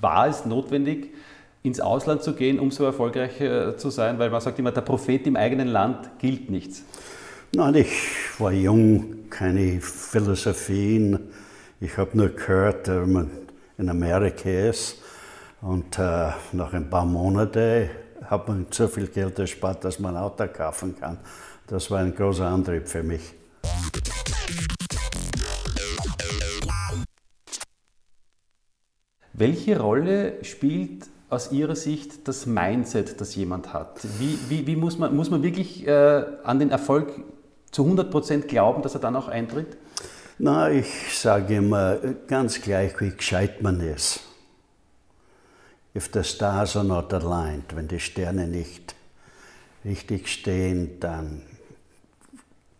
war es notwendig, ins Ausland zu gehen, um so erfolgreich äh, zu sein? Weil man sagt immer, der Prophet im eigenen Land gilt nichts. Nein, ich war jung, keine Philosophien. Ich habe nur gehört, wenn man in Amerika ist und äh, nach ein paar Monaten hat man so viel Geld erspart, dass man ein Auto kaufen kann. Das war ein großer Antrieb für mich. Welche Rolle spielt aus Ihrer Sicht das Mindset, das jemand hat? Wie, wie, wie muss, man, muss man wirklich äh, an den Erfolg zu 100 Prozent glauben, dass er dann auch eintritt? Na, ich sage immer ganz gleich, wie gescheit man ist. If the stars are not aligned, wenn die Sterne nicht richtig stehen, dann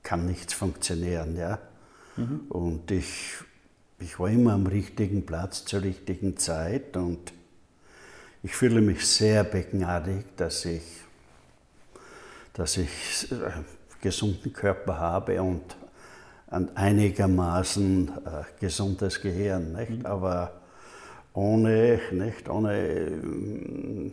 kann nichts funktionieren. Ja? Mhm. Und ich, ich war immer am richtigen Platz zur richtigen Zeit und ich fühle mich sehr begnadigt, dass ich, dass ich einen äh, gesunden Körper habe und ein einigermaßen äh, gesundes Gehirn. Nicht? Mhm. Aber ohne, nicht, ohne, äh,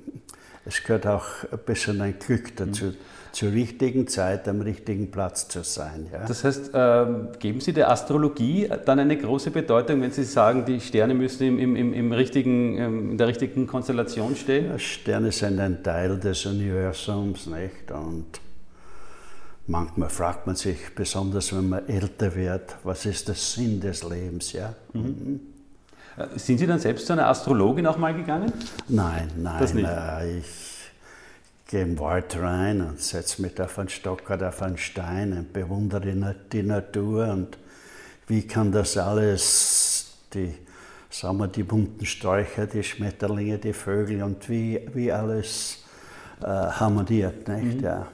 es gehört auch ein bisschen ein Glück dazu, mhm. Zur richtigen Zeit am richtigen Platz zu sein. Ja. Das heißt, ähm, geben Sie der Astrologie dann eine große Bedeutung, wenn Sie sagen, die Sterne müssen im, im, im richtigen, ähm, in der richtigen Konstellation stehen? Ja, Sterne sind ein Teil des Universums, nicht? Und manchmal fragt man sich, besonders wenn man älter wird, was ist der Sinn des Lebens, ja? Mhm. Äh, sind Sie dann selbst zu einer Astrologin auch mal gegangen? Nein, nein. Das nicht. Äh, ich gehe im Wald rein und setze mich auf einen Stock oder auf einen Stein und bewundere die Natur und wie kann das alles, die, sagen wir, die bunten Sträucher, die Schmetterlinge, die Vögel und wie, wie alles äh, harmoniert, nicht? Mhm. Ja.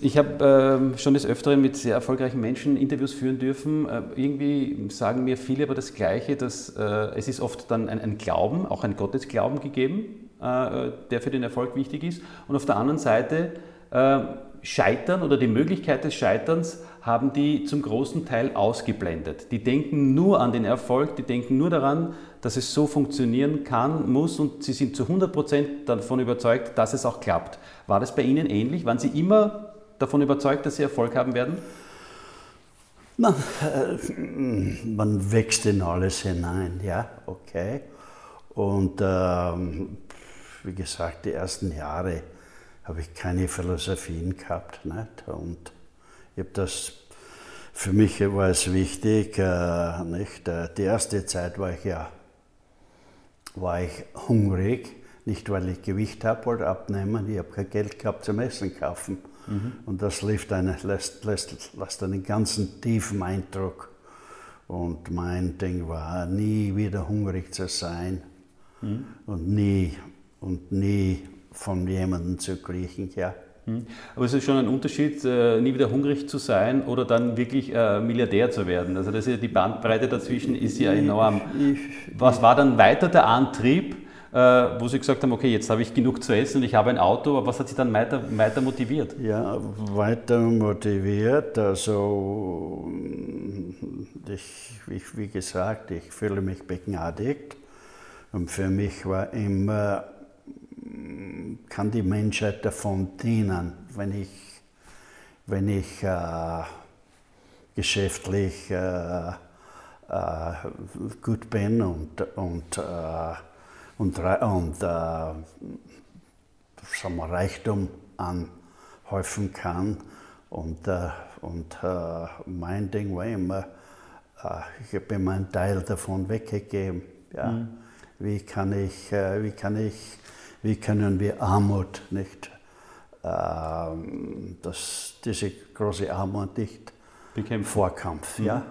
Ich habe äh, schon des Öfteren mit sehr erfolgreichen Menschen Interviews führen dürfen. Äh, irgendwie sagen mir viele aber das Gleiche, dass äh, es ist oft dann ein, ein, Glauben, auch ein Gottesglauben gegeben, der für den Erfolg wichtig ist. Und auf der anderen Seite äh, Scheitern oder die Möglichkeit des Scheiterns haben die zum großen Teil ausgeblendet. Die denken nur an den Erfolg, die denken nur daran, dass es so funktionieren kann, muss und sie sind zu 100 Prozent davon überzeugt, dass es auch klappt. War das bei Ihnen ähnlich? Waren Sie immer davon überzeugt, dass Sie Erfolg haben werden? Man, äh, man wächst in alles hinein, ja, okay. Und ähm, wie gesagt, die ersten Jahre habe ich keine Philosophien gehabt. Nicht? Und ich habe das, für mich war es wichtig, äh, nicht? Äh, die erste Zeit war ich ja war ich hungrig, nicht weil ich Gewicht habe, wollte abnehmen, ich habe kein Geld gehabt zum Essen kaufen. Mhm. Und das lässt einen, lässt, lässt, lässt einen ganzen tiefen Eindruck. Und mein Ding war, nie wieder hungrig zu sein mhm. und nie und nie von jemandem zu kriechen. Ja. Mhm. Aber es ist schon ein Unterschied, äh, nie wieder hungrig zu sein oder dann wirklich äh, Milliardär zu werden. Also das ist, die Bandbreite dazwischen ist ja enorm. Was war dann weiter der Antrieb, äh, wo Sie gesagt haben, okay, jetzt habe ich genug zu essen und ich habe ein Auto, aber was hat Sie dann weiter, weiter motiviert? Ja, weiter motiviert, also ich, ich, wie gesagt, ich fühle mich begnadigt und für mich war immer kann die Menschheit davon dienen, wenn ich, wenn ich äh, geschäftlich äh, äh, gut bin und, und, äh, und, und äh, sagen wir, Reichtum anhäufen kann. Und, äh, und mein Ding war immer, ich habe immer einen Teil davon weggegeben. Ja. Mhm. Wie, kann ich, wie kann ich wie können wir Armut nicht, ähm, das, diese große Armut nicht bekämpfen. Vorkampf, ja. Mhm.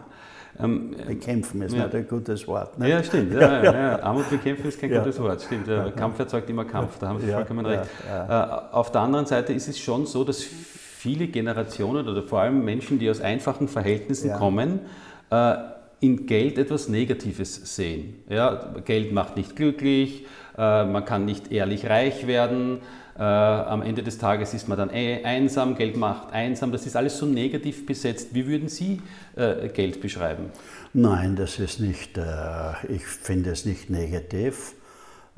Ähm, bekämpfen ist ja. nicht ein gutes Wort. Nicht? Ja, stimmt. Ja, ja, Armut bekämpfen ist kein gutes Wort. Stimmt. Kampf erzeugt immer Kampf, da haben Sie vollkommen recht. Äh, auf der anderen Seite ist es schon so, dass viele Generationen oder vor allem Menschen, die aus einfachen Verhältnissen kommen, äh, in Geld etwas Negatives sehen. Ja, Geld macht nicht glücklich, äh, man kann nicht ehrlich reich werden. Äh, am Ende des Tages ist man dann eh einsam, Geld macht einsam. Das ist alles so negativ besetzt. Wie würden Sie äh, Geld beschreiben? Nein, das ist nicht, ich finde es nicht negativ.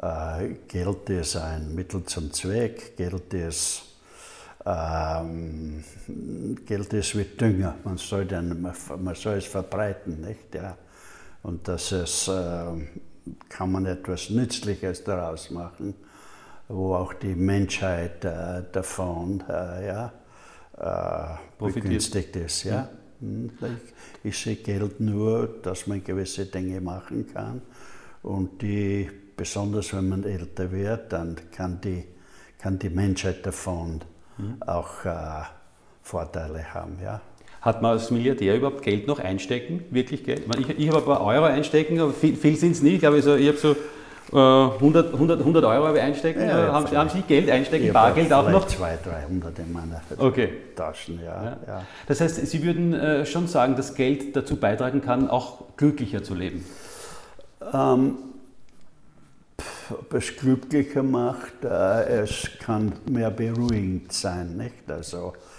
Äh, Geld ist ein Mittel zum Zweck, Geld ist, ähm, Geld ist wie Dünger, man soll, den, man soll es verbreiten. Nicht? Ja. Und das ist, äh, kann man etwas Nützliches daraus machen, wo auch die Menschheit äh, davon äh, ja, äh, begünstigt ist. Ja? Mhm. Ich, ich sehe Geld nur, dass man gewisse Dinge machen kann und die, besonders wenn man älter wird, dann kann die, kann die Menschheit davon mhm. auch äh, Vorteile haben. Ja? Hat man als Milliardär überhaupt Geld noch einstecken? Wirklich Geld? Ich, ich habe ein paar Euro einstecken, aber viel, viel sind es nicht. Ich glaube, so, ich habe so 100, 100, 100 Euro habe ich einstecken. Ja, haben, haben, Sie Geld einstecken, Bargeld auch noch? 200, 300 in meiner okay. Taschen, ja, ja. ja, Das heißt, Sie würden äh, schon sagen, dass Geld dazu beitragen kann, auch glücklicher zu leben? Ähm, ob es glücklicher macht, äh, es kann mehr beruhigend sein, nicht? Also, äh,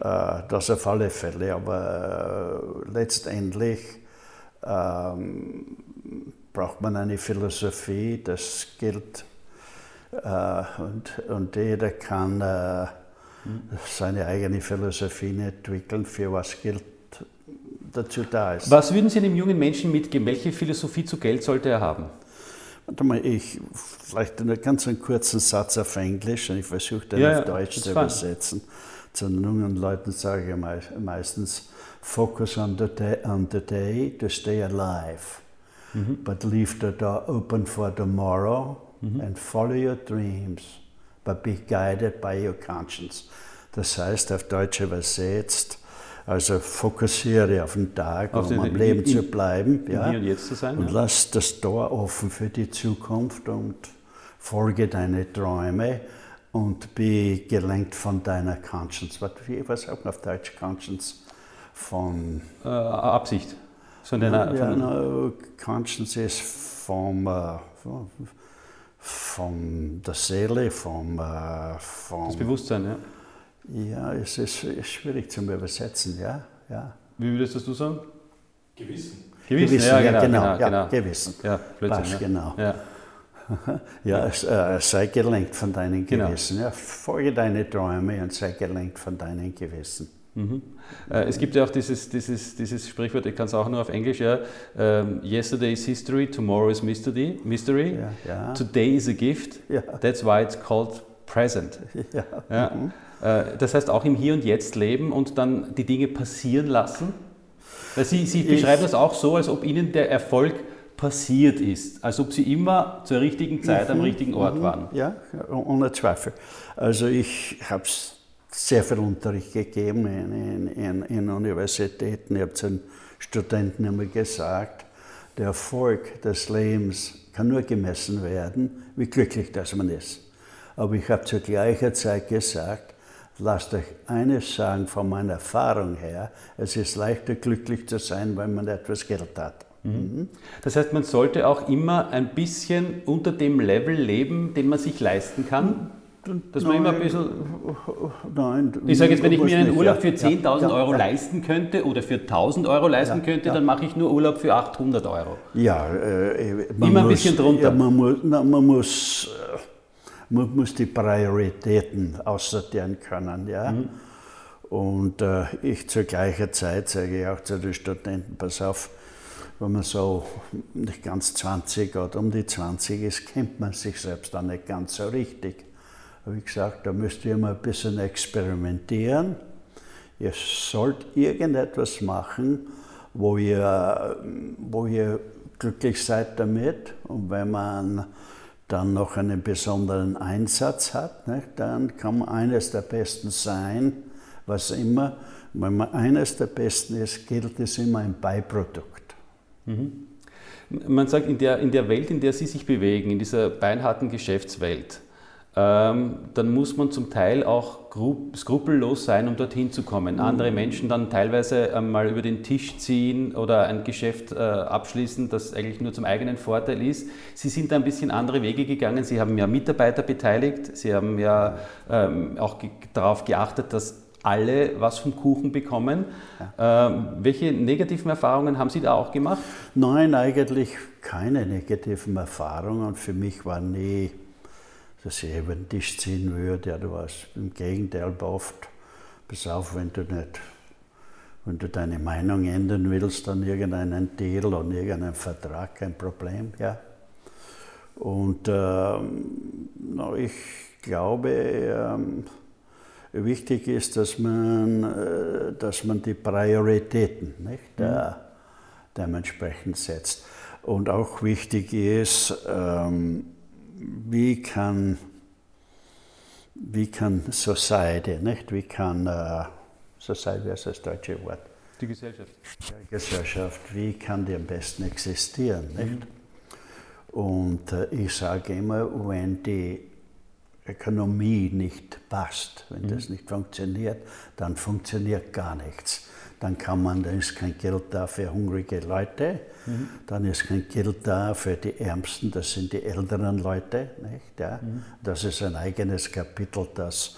das auf alle Fälle, aber äh, letztendlich ähm, braucht man eine Philosophie, das gilt äh, und, und jeder kann äh, seine eigene Philosophie entwickeln, für was Geld dazu da ist. Was würden Sie einem jungen Menschen mitgeben? Welche Philosophie zu Geld sollte er haben? Warte mal, ich vielleicht einen ganz einen kurzen Satz auf Englisch und ich versuche den ja, auf Deutsch zu übersetzen. Zu den jungen Leuten sage ich meistens, focus on the day, on the day to stay alive. Mm-hmm. But leave the door open for tomorrow mm-hmm. and follow your dreams, but be guided by your conscience. Das heißt auf Deutsch übersetzt, also fokussiere auf den Tag, auf um den, am Leben in, zu bleiben. Ja, hier und jetzt zu sein. Und ja. lass das Tor offen für die Zukunft und folge deine Träume und be gelenkt von deiner Conscience. Was, was sagt man auf Deutsch Conscience? Von äh, Absicht. Von deiner, ja, no, Conscience ist vom, äh, von der Seele, vom, äh, vom das Bewusstsein, ja. Ja, es ist, ist schwierig zu übersetzen, ja. ja. Wie würdest du sagen? Gewissen. Gewissen, Gewissen ja, genau, genau, genau, ja, Gewissen. Ja, Passt, ja. genau. Ja. ja, äh, sei gelenkt von deinen genau. Gewissen. Genau. Ja, folge deine Träume und sei gelenkt von deinen Gewissen. Mhm. Äh, es gibt ja auch dieses, dieses, dieses Sprichwort, ich kann es auch nur auf Englisch, ja, um, Yesterday is history, tomorrow is mystery, mystery. Ja, ja. today is a gift, ja. that's why it's called present. Ja. Mhm. Äh, das heißt auch im Hier und Jetzt leben und dann die Dinge passieren lassen. Weil Sie, Sie beschreiben das auch so, als ob Ihnen der Erfolg passiert ist, als ob Sie immer zur richtigen Zeit mhm, am richtigen Ort mhm, waren. Ja, ohne Zweifel. Also ich habe sehr viel Unterricht gegeben in, in, in Universitäten. Ich habe zu den Studenten immer gesagt, der Erfolg des Lebens kann nur gemessen werden, wie glücklich das man ist. Aber ich habe zur gleichen Zeit gesagt, lasst euch eines sagen von meiner Erfahrung her, es ist leichter glücklich zu sein, wenn man etwas Geld hat. Mhm. Das heißt, man sollte auch immer ein bisschen unter dem Level leben, den man sich leisten kann. Dass man immer ein bisschen. Nein. Ich sage jetzt, wenn ich mir einen Urlaub für 10.000 ja, Euro ja, leisten könnte oder für 1.000 Euro leisten könnte, dann mache ich nur Urlaub für 800 Euro. Ja, äh, immer muss, ein bisschen drunter. man muss, na, man muss äh, man muss die Prioritäten aussortieren können. Ja? Mhm. Und äh, ich zur gleichen Zeit sage ich auch zu den Studenten, pass auf, wenn man so nicht ganz 20 oder um die 20 ist, kennt man sich selbst dann nicht ganz so richtig. Wie gesagt, da müsst ihr mal ein bisschen experimentieren. Ihr sollt irgendetwas machen, wo ihr, wo ihr glücklich seid damit. Und wenn man dann noch einen besonderen Einsatz hat, nicht, dann kann man eines der Besten sein, was immer. Wenn man eines der Besten ist, gilt es immer ein Beiprodukt. Mhm. Man sagt, in der, in der Welt, in der Sie sich bewegen, in dieser beinharten Geschäftswelt, ähm, dann muss man zum Teil auch skrupellos sein, um dorthin zu kommen. Mhm. Andere Menschen dann teilweise einmal über den Tisch ziehen oder ein Geschäft äh, abschließen, das eigentlich nur zum eigenen Vorteil ist. Sie sind da ein bisschen andere Wege gegangen. Sie haben ja Mitarbeiter beteiligt. Sie haben ja ähm, auch darauf geachtet, dass alle was vom Kuchen bekommen. Ja. Ähm, welche negativen Erfahrungen haben Sie da auch gemacht? Nein, eigentlich keine negativen Erfahrungen. Für mich war nie, dass ich über den Tisch ziehen würde oder was. Im Gegenteil, oft, pass auf, wenn du nicht wenn du deine Meinung ändern willst an irgendeinen Deal oder irgendeinen Vertrag, kein Problem. Ja. Und ähm, ich glaube, ähm, wichtig ist, dass man, äh, dass man die Prioritäten nicht, mhm. äh, dementsprechend setzt. Und auch wichtig ist, ähm, wie kann, wie kann Society, nicht? wie kann äh, Society wäre das deutsche Wort. Die Gesellschaft. Die Gesellschaft, wie kann die am besten existieren? Nicht? Mhm. Und äh, ich sage immer, wenn die Ökonomie nicht passt, wenn mhm. das nicht funktioniert, dann funktioniert gar nichts. Dann kann man, dann ist kein Geld da für hungrige Leute, mhm. dann ist kein Geld da für die Ärmsten, das sind die älteren Leute. Nicht? Ja? Mhm. Das ist ein eigenes Kapitel, das,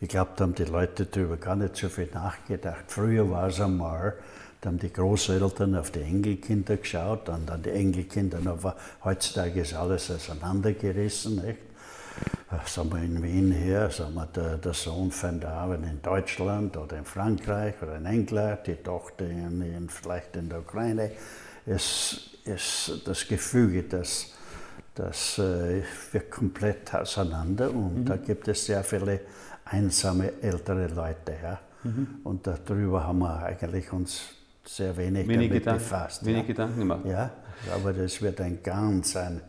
ich glaube, da haben die Leute darüber gar nicht so viel nachgedacht. Früher war es einmal, da haben die Großeltern auf die Enkelkinder geschaut und dann die Enkelkinder. Aber heutzutage ist alles auseinandergerissen. Nicht? Sagen wir in Wien hier, sagen wir, der, der Sohn fängt an in Deutschland oder in Frankreich oder in England, die Tochter in, in, vielleicht in der Ukraine. Es ist das Gefüge, das, das äh, wird komplett auseinander und mhm. da gibt es sehr viele einsame ältere Leute. Ja? Mhm. Und darüber haben wir eigentlich uns sehr wenig, wenig damit Gedanken, befasst. Wenig ja. Gedanken gemacht. Ja, aber das wird ein ganz ein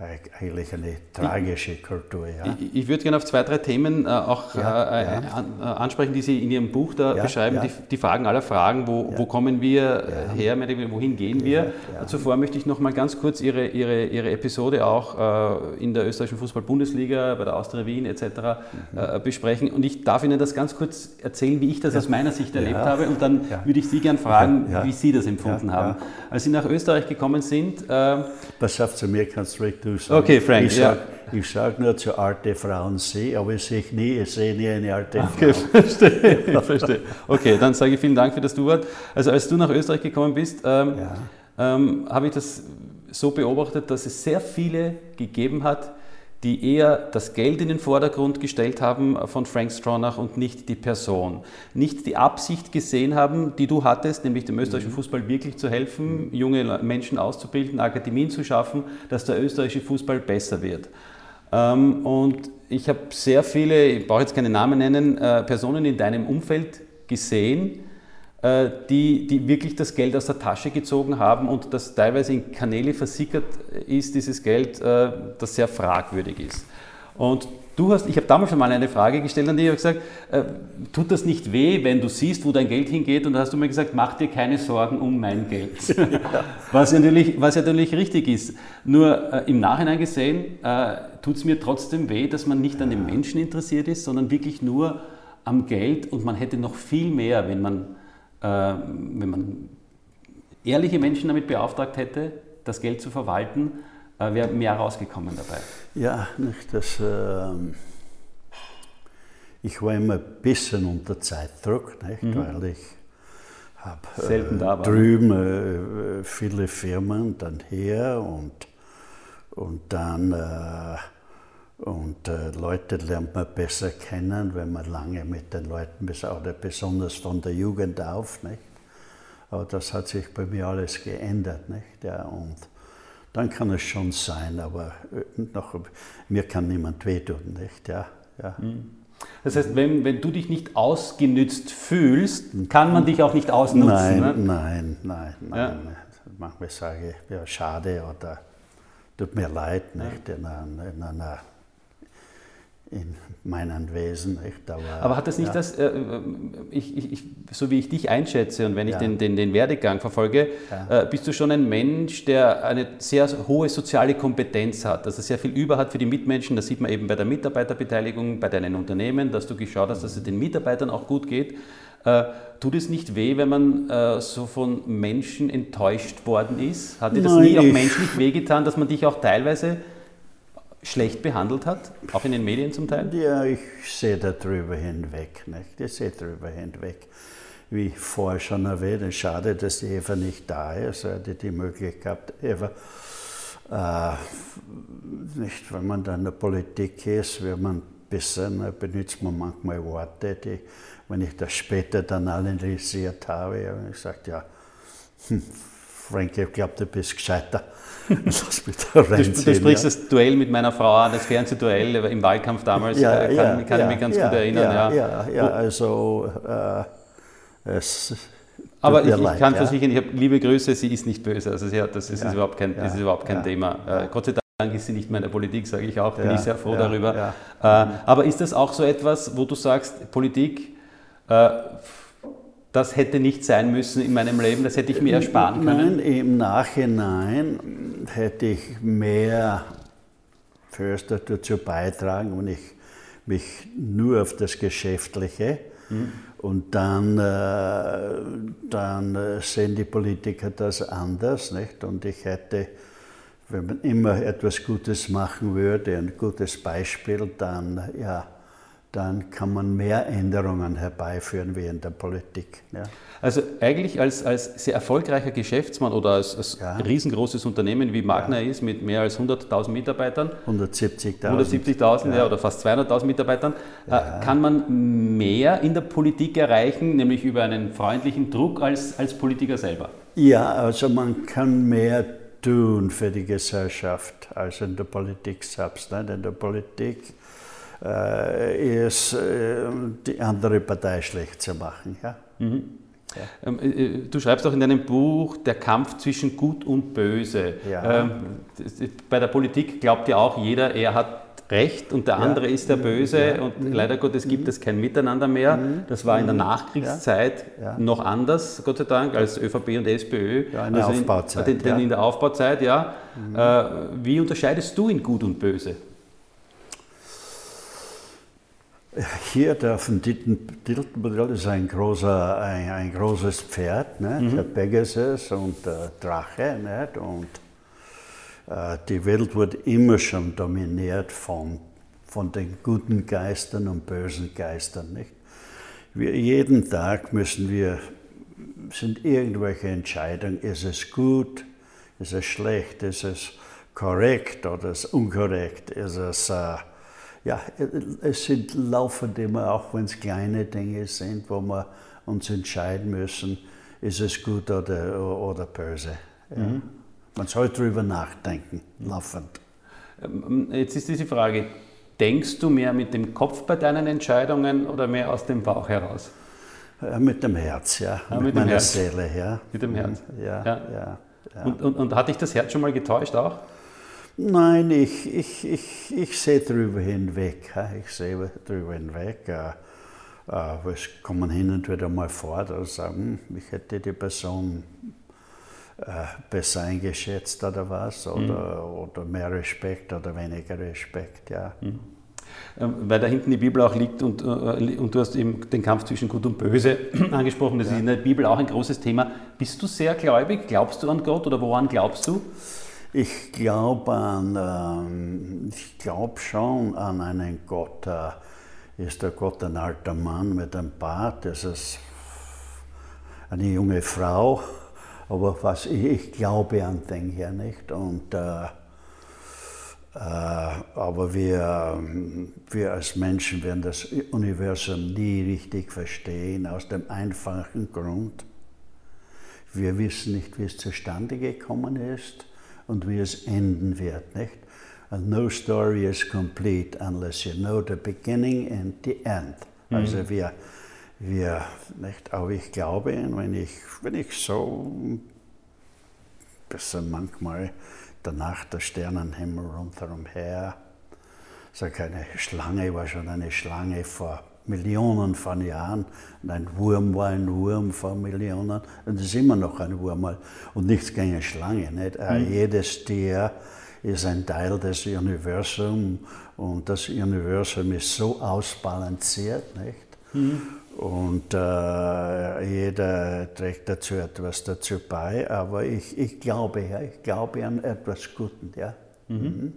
eigentlich eine tragische Kultur. Ja. Ich, ich würde gerne auf zwei, drei Themen äh, auch ja, äh, ja. An, äh, ansprechen, die Sie in Ihrem Buch da beschreiben. Die, die, Fragen aller Fragen, wo, wo kommen wir äh, her, wohin gehen wir. Zuvor möchte ich noch mal ganz kurz Ihre, Ihre, Ihre Episode auch äh, in der österreichischen Fußball-Bundesliga, bei der Austria Wien etc. Mhm. Äh, besprechen. Und ich darf Ihnen das ganz kurz erzählen, wie ich das aus meiner Sicht erlebt habe. Und dann würde ich Sie gerne fragen, wie Sie das empfunden haben. Als Sie nach Österreich gekommen sind. Pass auf, zu mir kannst du du sagen. Okay, Frank. Ich sage ja. sag nur zu alte Frauen sie, aber ich sehe nie, ich sehe nie eine alte okay, Frau. Verstehe, ich verstehe. Okay, dann sage ich vielen Dank für das Du-Wort. Also als du nach Österreich gekommen bist, ähm, ja. ähm, habe ich das so beobachtet, dass es sehr viele gegeben hat, die eher das Geld in den Vordergrund gestellt haben von Frank Stronach und nicht die Person. Nicht die Absicht gesehen haben, die du hattest, nämlich dem österreichischen mhm. Fußball wirklich zu helfen, junge Menschen auszubilden, Akademien zu schaffen, dass der österreichische Fußball besser wird. Ähm, und ich habe sehr viele, ich brauche jetzt keine Namen nennen, äh, Personen in deinem Umfeld gesehen, die, die wirklich das Geld aus der Tasche gezogen haben und das teilweise in Kanäle versickert ist, dieses Geld, äh, das sehr fragwürdig ist. Und du hast, ich habe damals schon mal eine Frage gestellt an dich, ich habe gesagt, äh, tut das nicht weh, wenn du siehst, wo dein Geld hingeht? Und da hast du mir gesagt, mach dir keine Sorgen um mein Geld. Ja. Was, natürlich, was natürlich richtig ist. Nur äh, im Nachhinein gesehen äh, tut es mir trotzdem weh, dass man nicht an den Menschen interessiert ist, sondern wirklich nur am Geld und man hätte noch viel mehr, wenn man äh, wenn man ehrliche Menschen damit beauftragt hätte, das Geld zu verwalten, äh, wäre mehr rausgekommen dabei. Ja, nicht, das, äh, ich war immer ein bisschen unter Zeitdruck, nicht, mhm. weil ich habe äh, ne? drüben äh, viele Firmen dann her und, und dann äh, und äh, Leute lernt man besser kennen, wenn man lange mit den Leuten, oder besonders von der Jugend auf. Nicht? Aber das hat sich bei mir alles geändert. Nicht? Ja, und dann kann es schon sein, aber äh, noch, mir kann niemand wehtun. Nicht? Ja, ja. Mhm. Das heißt, wenn, wenn du dich nicht ausgenützt fühlst, kann man dich auch nicht ausnutzen. Nein, ne? nein, nein, nein. Ja. Manchmal sage ich, ja, schade oder tut mir leid, nicht? In, einer, in einer in meinem Wesen. Aber, Aber, hat das nicht ja. das, äh, ich, ich, so wie ich dich einschätze und wenn ich ja. den, den, den, Werdegang verfolge, ja. äh, bist du schon ein Mensch, der eine sehr hohe soziale Kompetenz hat, dass er sehr viel über hat für die Mitmenschen. Das sieht man eben bei der Mitarbeiterbeteiligung, bei deinen Unternehmen, dass du geschaut hast, dass es den Mitarbeitern auch gut geht. Äh, tut es nicht weh, wenn man äh, so von Menschen enttäuscht worden ist? Hat dir das Nein, nie auch menschlich wehgetan, dass man dich auch teilweise schlecht behandelt hat, auch in den Medien zum Teil? Ja, ich sehe darüber hinweg. Nicht? Ich sehe darüber hinweg. Wie vorher schon erwähnt, schade, dass die Eva nicht da ist. Er hätte die Möglichkeit, Eva, äh, nicht, wenn man da in der Politik ist, wird man bisschen, benutzt man manchmal Worte, die, wenn ich das später dann analysiert habe, habe ich gesagt, ja, hm, Frankie, ich glaube, du bist gescheiter. Lass mich da rein du, du sprichst ja. das Duell mit meiner Frau an, das Fernsehduell im Wahlkampf damals, ja, äh, kann, ja, kann ich mich ganz gut erinnern. Ja, ja, ja, also äh, es aber ich, ich, kann versichern, ich habe liebe Grüße, sie ist nicht böse. Also sie hat, das, ist, überhaupt kein, das ist überhaupt kein Thema. Äh, Gott sei Dank ist sie nicht mehr in der Politik, sage ich auch, bin ich sehr froh darüber. Äh, aber ist das auch so etwas, wo du sagst, Politik, äh, das hätte nicht sein müssen in meinem Leben, das hätte ich mir ersparen können? Nein, im Nachhinein hätte ich mehr Förster dazu beitragen, wenn ich mich nur auf das Geschäftliche mhm. und dann, äh, dann sehen die Politiker das anders. Nicht? Und ich hätte, wenn man immer etwas Gutes machen würde, ein gutes Beispiel, dann ja, dann kann man mehr Änderungen herbeiführen wie in der Politik. Ja. Also eigentlich als, als sehr erfolgreicher Geschäftsmann oder als, als ja. riesengroßes Unternehmen wie Magna ja. ist mit mehr als 100.000 Mitarbeitern, 170.000 170.000 ja. oder fast 200.000 Mitarbeitern, äh, kann man mehr in der Politik erreichen, nämlich über einen freundlichen Druck als, als Politiker selber? Ja, also man kann mehr tun für die Gesellschaft als in der Politik selbst. Nicht? In der Politik äh, ist äh, die andere Partei schlecht zu machen. Ja? Mhm. Ja. Ähm, äh, du schreibst auch in deinem Buch, der Kampf zwischen Gut und Böse. Ja. Ähm, bei der Politik glaubt ja auch jeder, er hat Recht und der ja. andere ist der Böse ja. und mhm. leider Gottes gibt mhm. es kein Miteinander mehr. Mhm. Das war in der. Nachkriegszeit ja. noch anders, Gott sei Dank, als ÖVP und SPÖ. Ja, in der also Aufbauzeit. In, in, in, der Aufbauzeit, ja. Mhm. Äh, wie unterscheidest du in Gut und Böse? Hier der von Diltenbodell ist ein, großer, ein, ein großes Pferd, ne? mhm. der Pegasus und der Drache. Nicht? Und äh, die Welt wird immer schon dominiert von, von den guten Geistern und bösen Geistern. Nicht? Wir, jeden Tag müssen wir, sind irgendwelche Entscheidungen, ist es gut, ist es schlecht, ist es korrekt oder ist es unkorrekt, ist es... Äh, ja, es sind laufende immer, auch wenn es kleine Dinge sind, wo wir uns entscheiden müssen, ist es gut oder, oder böse. Ja. Mhm. Man soll darüber nachdenken, laufend. Ähm, jetzt ist diese Frage, denkst du mehr mit dem Kopf bei deinen Entscheidungen oder mehr aus dem Bauch heraus? Ja, mit dem Herz, ja. ja mit, mit meiner Herz. Seele, ja. Mit dem Herz. Ja, ja. ja, ja. Und, und, und hat dich das Herz schon mal getäuscht auch? Nein, ich, ich, ich, ich sehe darüber hinweg. Ich sehe darüber hinweg. Es kommen hin und wieder mal vor, dass sagen, ich hätte die Person äh, besser eingeschätzt oder was, oder, mhm. oder mehr Respekt oder weniger Respekt, ja. Mhm. Ähm, weil da hinten die Bibel auch liegt und, äh, und du hast eben den Kampf zwischen Gut und Böse angesprochen, das ja. ist in der Bibel auch ein großes Thema. Bist du sehr gläubig? Glaubst du an Gott oder woran glaubst du? Ich glaube ähm, ich glaube schon an einen Gott. Äh, ist der Gott ein alter Mann mit einem Bart? Ist es eine junge Frau? Aber was ich, ich glaube an den hier nicht. Und, äh, äh, aber wir, wir als Menschen werden das Universum nie richtig verstehen, aus dem einfachen Grund, wir wissen nicht, wie es zustande gekommen ist und wie es enden wird, nicht? And no story is complete unless you know the beginning and the end. Mhm. Also wir, wir, nicht? Aber ich glaube, wenn ich, wenn ich so bisschen manchmal der Nacht, der Sternenhimmel rundherum her, sag eine Schlange war schon eine Schlange vor Millionen von Jahren. Und ein Wurm war ein Wurm vor Millionen. Und ist immer noch ein Wurm. Und nichts gegen eine Schlange. Nicht? Mhm. Jedes Tier ist ein Teil des Universums. Und das Universum ist so ausbalanciert. Nicht? Mhm. Und äh, jeder trägt dazu etwas dazu bei. Aber ich, ich glaube, ja, ich glaube an etwas Gutes. Ja. Mhm.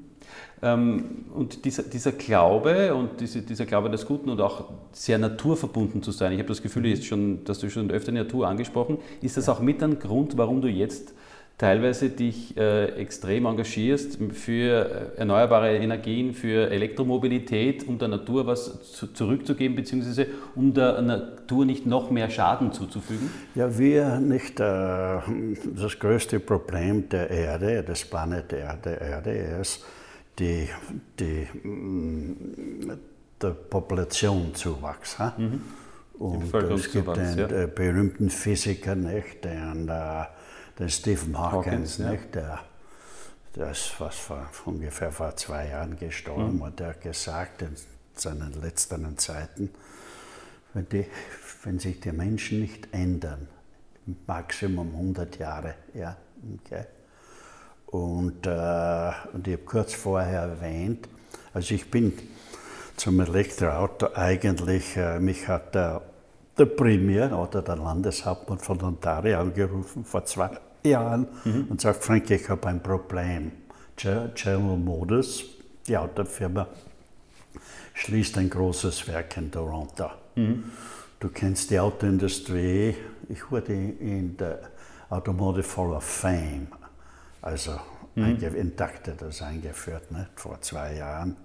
Ähm, und dieser, dieser, Glaube und diese, dieser Glaube des Guten und auch sehr naturverbunden zu sein, ich habe das Gefühl, jetzt schon, dass du schon öfter Natur angesprochen, ist das auch mit ein Grund, warum du jetzt teilweise dich äh, extrem engagierst für äh, erneuerbare Energien, für Elektromobilität, um der Natur was zu, zurückzugeben, beziehungsweise um der Natur nicht noch mehr Schaden zuzufügen? Ja, wir nicht äh, das größte Problem der Erde, des Planeten Erde, Erde ist die, die, der Populationszuwachs. Mhm. Und es gibt einen ja. Äh, berühmten Physiker, nicht, den, äh, den Stephen Hawkins, Hawkins nicht, der, der ist was vor, ungefähr vor zwei Jahren gestorben mhm. und der hat gesagt in seinen letzten Zeiten, wenn, die, wenn sich die Menschen nicht ändern, Maximum 100 Jahre, ja, okay, und, äh, und ich habe kurz vorher erwähnt, also ich bin zum Elektroauto eigentlich, äh, mich hat der, der Premier oder der Landeshauptmann von Ontario angerufen vor zwei Jahren mhm. und sagt, Frank, ich habe ein Problem. General Motors, die Autofirma, schließt ein großes Werk in Toronto. Mhm. Du kennst die Autoindustrie. Ich wurde in der Automotive Hall of Fame also mhm. intakt das eingeführt, ne, vor zwei Jahren.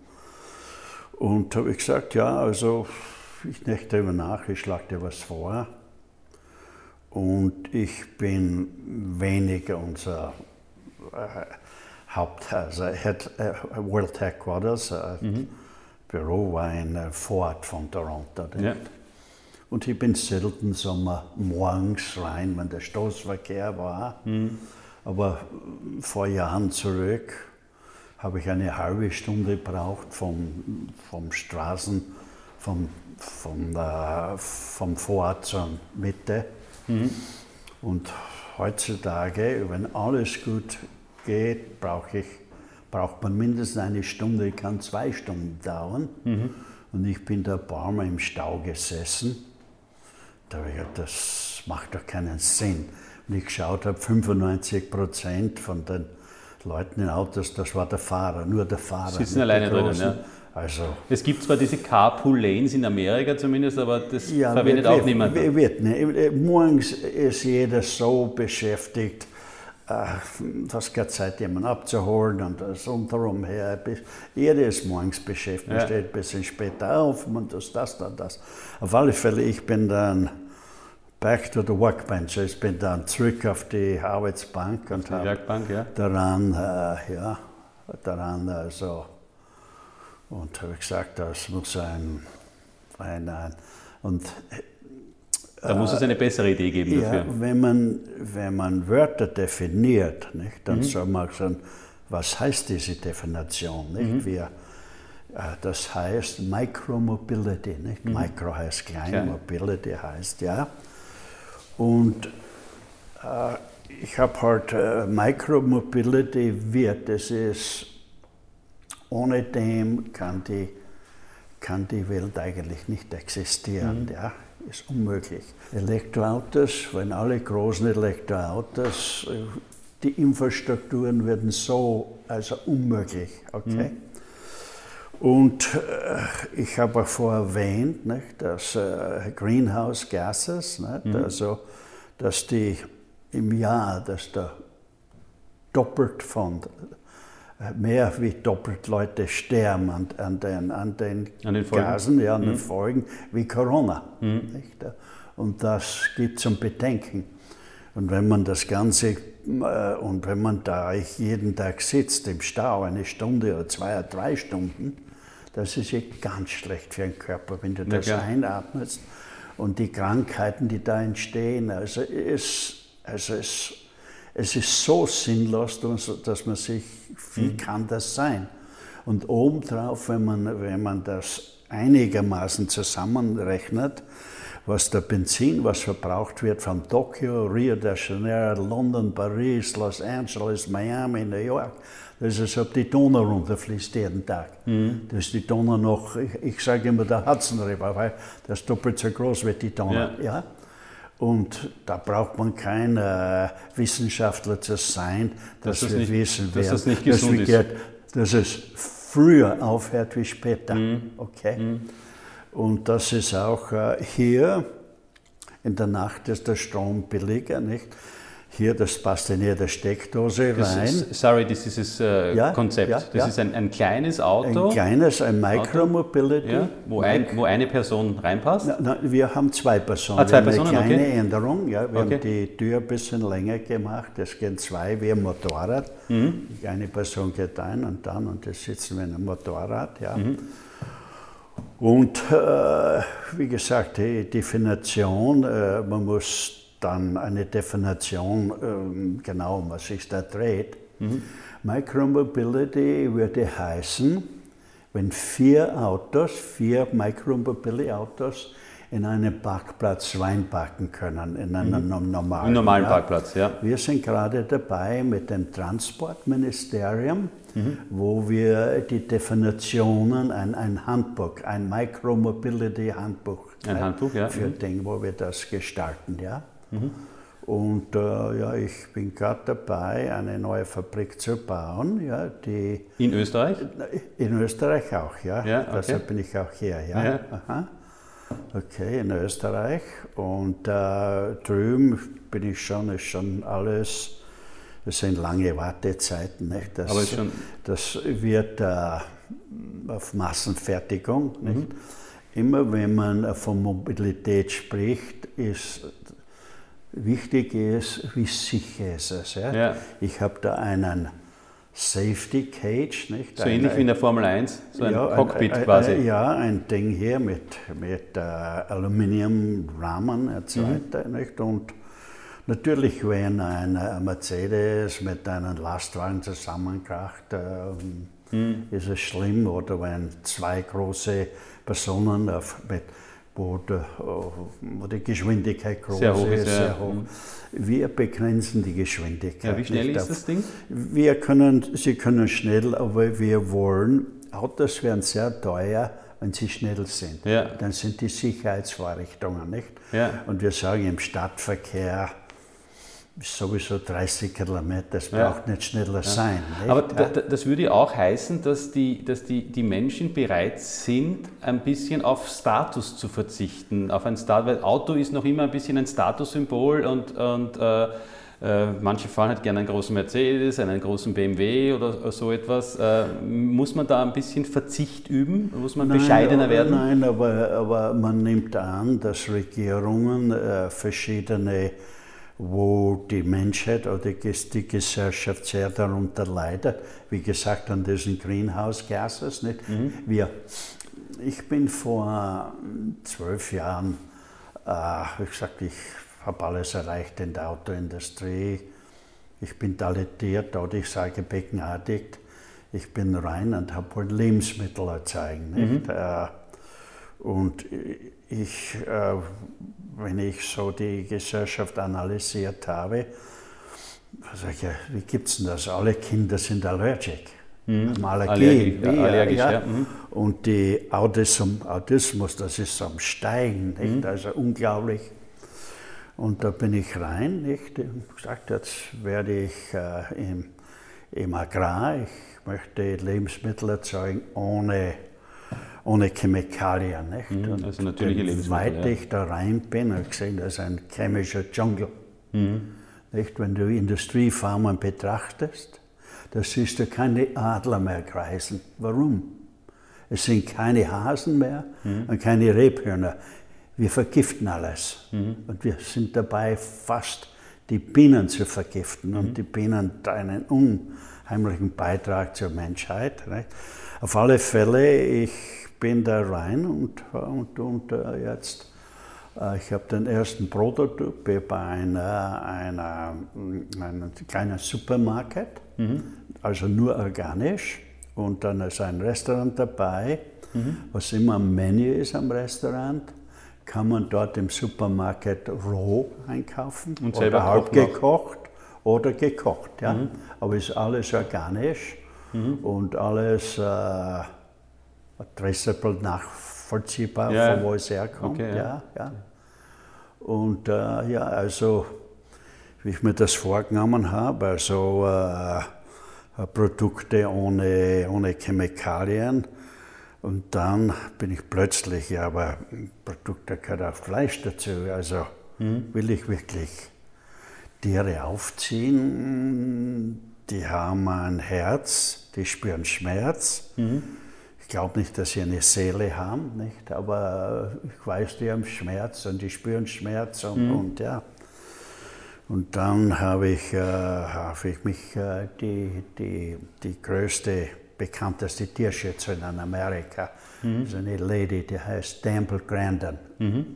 Und habe ich gesagt, ja, also ich denke darüber nach, ich schlage dir was vor. Und ich bin weniger unser äh, Haupt, also Head, äh, World Headquarters, äh, mhm. Büro war in äh, Vorort von Toronto. Ja. Und ich bin selten Sommer morgens rein, wenn der Stoßverkehr war. Mhm. Aber vor Jahren zurück habe ich eine halbe Stunde gebraucht vom, vom Straßen, vom, vom, äh, vom Vorort zur Mitte. Mhm. Und heutzutage, wenn alles gut geht, brauche ich, braucht man mindestens eine Stunde, kann zwei Stunden dauern. Mhm. Und ich bin da ein paar Mal im Stau gesessen. Da habe ich gedacht, das macht doch keinen Sinn und ich geschaut habe, 95 Prozent von den Leuten in Autos, das war der Fahrer, nur der Fahrer. Sitzen alleine drinnen, ja. Also, es gibt zwar diese Carpool Lanes in Amerika zumindest, aber das ja, verwendet wird, auch niemand. Wird nicht. Morgens ist jeder so beschäftigt, äh, das geht Zeit, jemanden abzuholen und das rundherum her. Jeder ist morgens beschäftigt, ja. steht ein bisschen später auf und das, das, das, das. Auf alle Fälle, ich bin dann back to the workbench. Ich bin dann zurück auf die Arbeitsbank und habe ja. daran, äh, ja, daran also, und habe gesagt, das muss ein, ein, ein und da muss es eine bessere Idee geben dafür. Ja, wenn man, wenn man Wörter definiert, nicht, dann mhm. soll man sagen, was heißt diese Definition? Nicht? Mhm. Wir, äh, das heißt Micromobility. Nicht? Mhm. Micro heißt klein, klein, Mobility heißt ja. Und äh, ich habe halt äh, Micromobility wird, das ist, ohne dem kann die, kann die Welt eigentlich nicht existieren. Mhm. Ja, ist unmöglich. Elektroautos, wenn alle großen Elektroautos, äh, die Infrastrukturen werden so, also unmöglich. Okay? Mhm. Und äh, ich habe auch vorher erwähnt, nicht, dass äh, Greenhouse Gases, nicht, mhm. also dass die im Jahr, dass da doppelt von äh, mehr wie doppelt Leute sterben an, an den, an den, an den Gasen, ja, an den mhm. Folgen wie Corona. Mhm. Und das gibt zum Bedenken. Und wenn man das Ganze, äh, und wenn man da jeden Tag sitzt im Stau, eine Stunde oder zwei oder drei Stunden, das ist ja ganz schlecht für den Körper, wenn du das ja, einatmest. Und die Krankheiten, die da entstehen, also es, also es, es ist so sinnlos, dass man sich, wie mhm. kann das sein? Und obendrauf, wenn man, wenn man das einigermaßen zusammenrechnet, was der Benzin, was verbraucht wird von Tokio, Rio de Janeiro, London, Paris, Los Angeles, Miami, New York, das ist, als ob die Donau runterfließt jeden Tag. Mhm. Das ist die Donau noch, ich, ich sage immer der Hudson River, weil das ist doppelt so groß wie die Donau. Ja. ja? Und da braucht man kein äh, Wissenschaftler zu sein, dass, dass wir nicht, wissen, dass wer, das nicht gesund dass ist. dass es früher aufhört wie später. Okay? Und das ist auch äh, hier, in der Nacht ist der Strom billiger, nicht? Hier, das passt in jede Steckdose rein. ist, sorry, das ist das äh, Ja, Konzept. ja, das ja. ist ein, ein kleines Auto, Ein kleines, ein Micromobility. wo, ein, wo eine Person reinpasst. Na, na, wir haben zwei Personen. Ah, zwei Personen, eine kleine okay. Änderung. Ja, wir Okay. haben die Tür ein bisschen länger gemacht. Es gehen zwei wie ein Motorrad. Mhm. Eine Person geht ein und dann und das sitzen wir in einem Motorrad. Ja. Mhm. Und äh, wie gesagt, die Definition, äh, man muss dann eine Definition ähm, genau, um was sich da dreht. Mhm. Micromobility würde heißen, wenn vier Autos, vier Micromobility-Autos in einen Parkplatz reinparken können, in einen normalen. Im normalen ja. Parkplatz, ja. Wir sind gerade dabei mit dem Transportministerium, Mhm. wo wir die Definitionen, ein, ein Handbuch, ein Micromobility-Handbuch Ein Handbuch, ja. für Mhm. Ding, wo wir das gestalten, ja. Und äh, ja, ich bin gerade dabei, eine neue Fabrik zu bauen, ja, die In Österreich? in Österreich auch, ja. Ja, okay. Deshalb bin ich auch hier, ja. Ja. Aha. Okay, in Österreich. Und äh, drüben bin ich schon, ist schon alles, das sind lange Wartezeiten. Nicht? Das, Aber schon- das wird äh, auf Massenfertigung. Mhm. Nicht? Immer wenn man von Mobilität spricht, ist wichtig ist, wie sicher ist es. Ja? Ja. Ich habe da einen Safety Cage, nicht? So ähnlich wie in der Formel 1, so ein Cockpit ein, quasi. Ein, ja, ein Ding hier mit, mit äh, Aluminiumrahmen und Mhm. so weiter. Nicht? Und natürlich, wenn ein äh, Mercedes mit einem Lastwagen zusammenkracht, ähm, Mhm. ist es schlimm. Oder wenn zwei große Personen auf, mit wo, der, wo die Geschwindigkeit groß Sehr hoch ist, ja. sehr hoch. Wir begrenzen die Geschwindigkeit. Ja, wie schnell ist das Ding? wir können, sie können schnell, aber wir wollen, Autos werden sehr teuer, wenn sie schnell sind. Ja. Dann sind die Sicherheitsvorrichtungen, nicht? Ja. Und wir sagen im Stadtverkehr sowieso 30 Kilometer, das Ja. braucht nicht schneller sein. Nicht? Aber Ja. da, da- das würde ja auch heißen, dass, die, dass die, die Menschen bereit sind, ein bisschen auf Status zu verzichten. Auf ein Stat weil Auto ist noch immer ein bisschen ein Statussymbol und, und äh, äh, manche fahren halt gerne einen großen Mercedes, einen großen BMW oder so etwas. Äh, muss man da ein bisschen Verzicht üben? Muss man bescheidener aber, werden? Nein, aber, aber man nimmt an, dass Regierungen äh, verschiedene, wo die Menschheit oder die, Gesellschaft sehr darunter leidet, wie gesagt an diesen Greenhouse Gases. Nicht? Mhm. Wir, ich bin vor zwölf Jahren, äh, wie gesagt, ich habe alles erreicht in der Autoindustrie. Ich bin talentiert oder ich sage begnadigt. Ich bin rein und habe halt Lebensmittel erzeugen. Nicht? Äh, und ich, äh, wenn ich so die Gesellschaft analysiert habe, sage ich, ja, wie gibt es denn das? Alle Kinder sind allergic. Haben Allergie. Allergisch, ja, allergisch, ja, mhm. Und die Autism, Autismus, das ist am Steigen, nicht? also unglaublich. Und da bin ich rein, nicht? Und gesagt, jetzt werde ich äh, im, im Agrar, ich möchte Lebensmittel erzeugen ohne, ohne Chemikalien. Nicht? Und also natürliche Lebensmittel, Weit ja. ich da rein bin, habe ich gesehen, das ist ein chemischer Dschungel. Mhm. Nicht? Wenn du Industriefarmen betrachtest, da siehst du keine Adler mehr kreisen. Warum? Es sind keine Hasen mehr und keine Rebhühner. Wir vergiften alles. Und wir sind dabei, fast die Bienen zu vergiften. Und die Bienen einen unheimlichen Beitrag zur Menschheit. Nicht? Auf alle Fälle, ich bin da rein und, und, und äh, jetzt äh, ich habe den ersten Prototyp bei einer, einer, einem kleinen Supermarkt, also nur organisch. Und dann ist ein Restaurant dabei. Was immer am Menü ist am Restaurant, kann man dort im Supermarkt roh einkaufen Und selber oder halb kochen auch. gekocht oder gekocht. Ja? Aber es ist alles organisch und alles äh, traceable nachvollziehbar, Ja. von wo es herkommt. Okay, ja. ja. Und äh, ja, also wie ich mir das vorgenommen habe, also äh, Produkte ohne, ohne Chemikalien. Und dann bin ich plötzlich, ja, aber Produkte gehört auch Fleisch dazu. Also mhm. will ich wirklich Tiere aufziehen, die haben ein Herz, die spüren Schmerz. Mhm. Ich glaube nicht, dass sie eine Seele haben, nicht? aber ich weiß, die haben Schmerz und die spüren Schmerz und, mhm. und ja. Und dann habe ich, äh, hab ich mich äh, die, die, die größte, bekannteste Tierschützerin in Amerika, mhm. ist eine Lady, die heißt Dample Grandin. Mhm.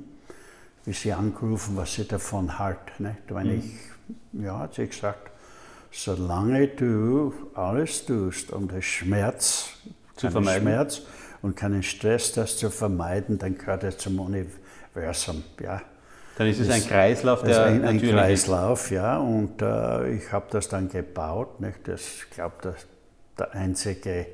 Wie sie angerufen, was sie davon hat. Nicht? Wenn mhm. ich, ja, hat sie gesagt, solange du alles tust, um den Schmerz, zu vermeiden. Schmerz und keinen Stress, das zu vermeiden, dann gehört es zum Universum. Ja. Dann ist es ein Kreislauf, der ein, ein Kreislauf, ja. Und äh, ich habe das dann gebaut. Nicht? Das, ich glaube, das der einzige äh,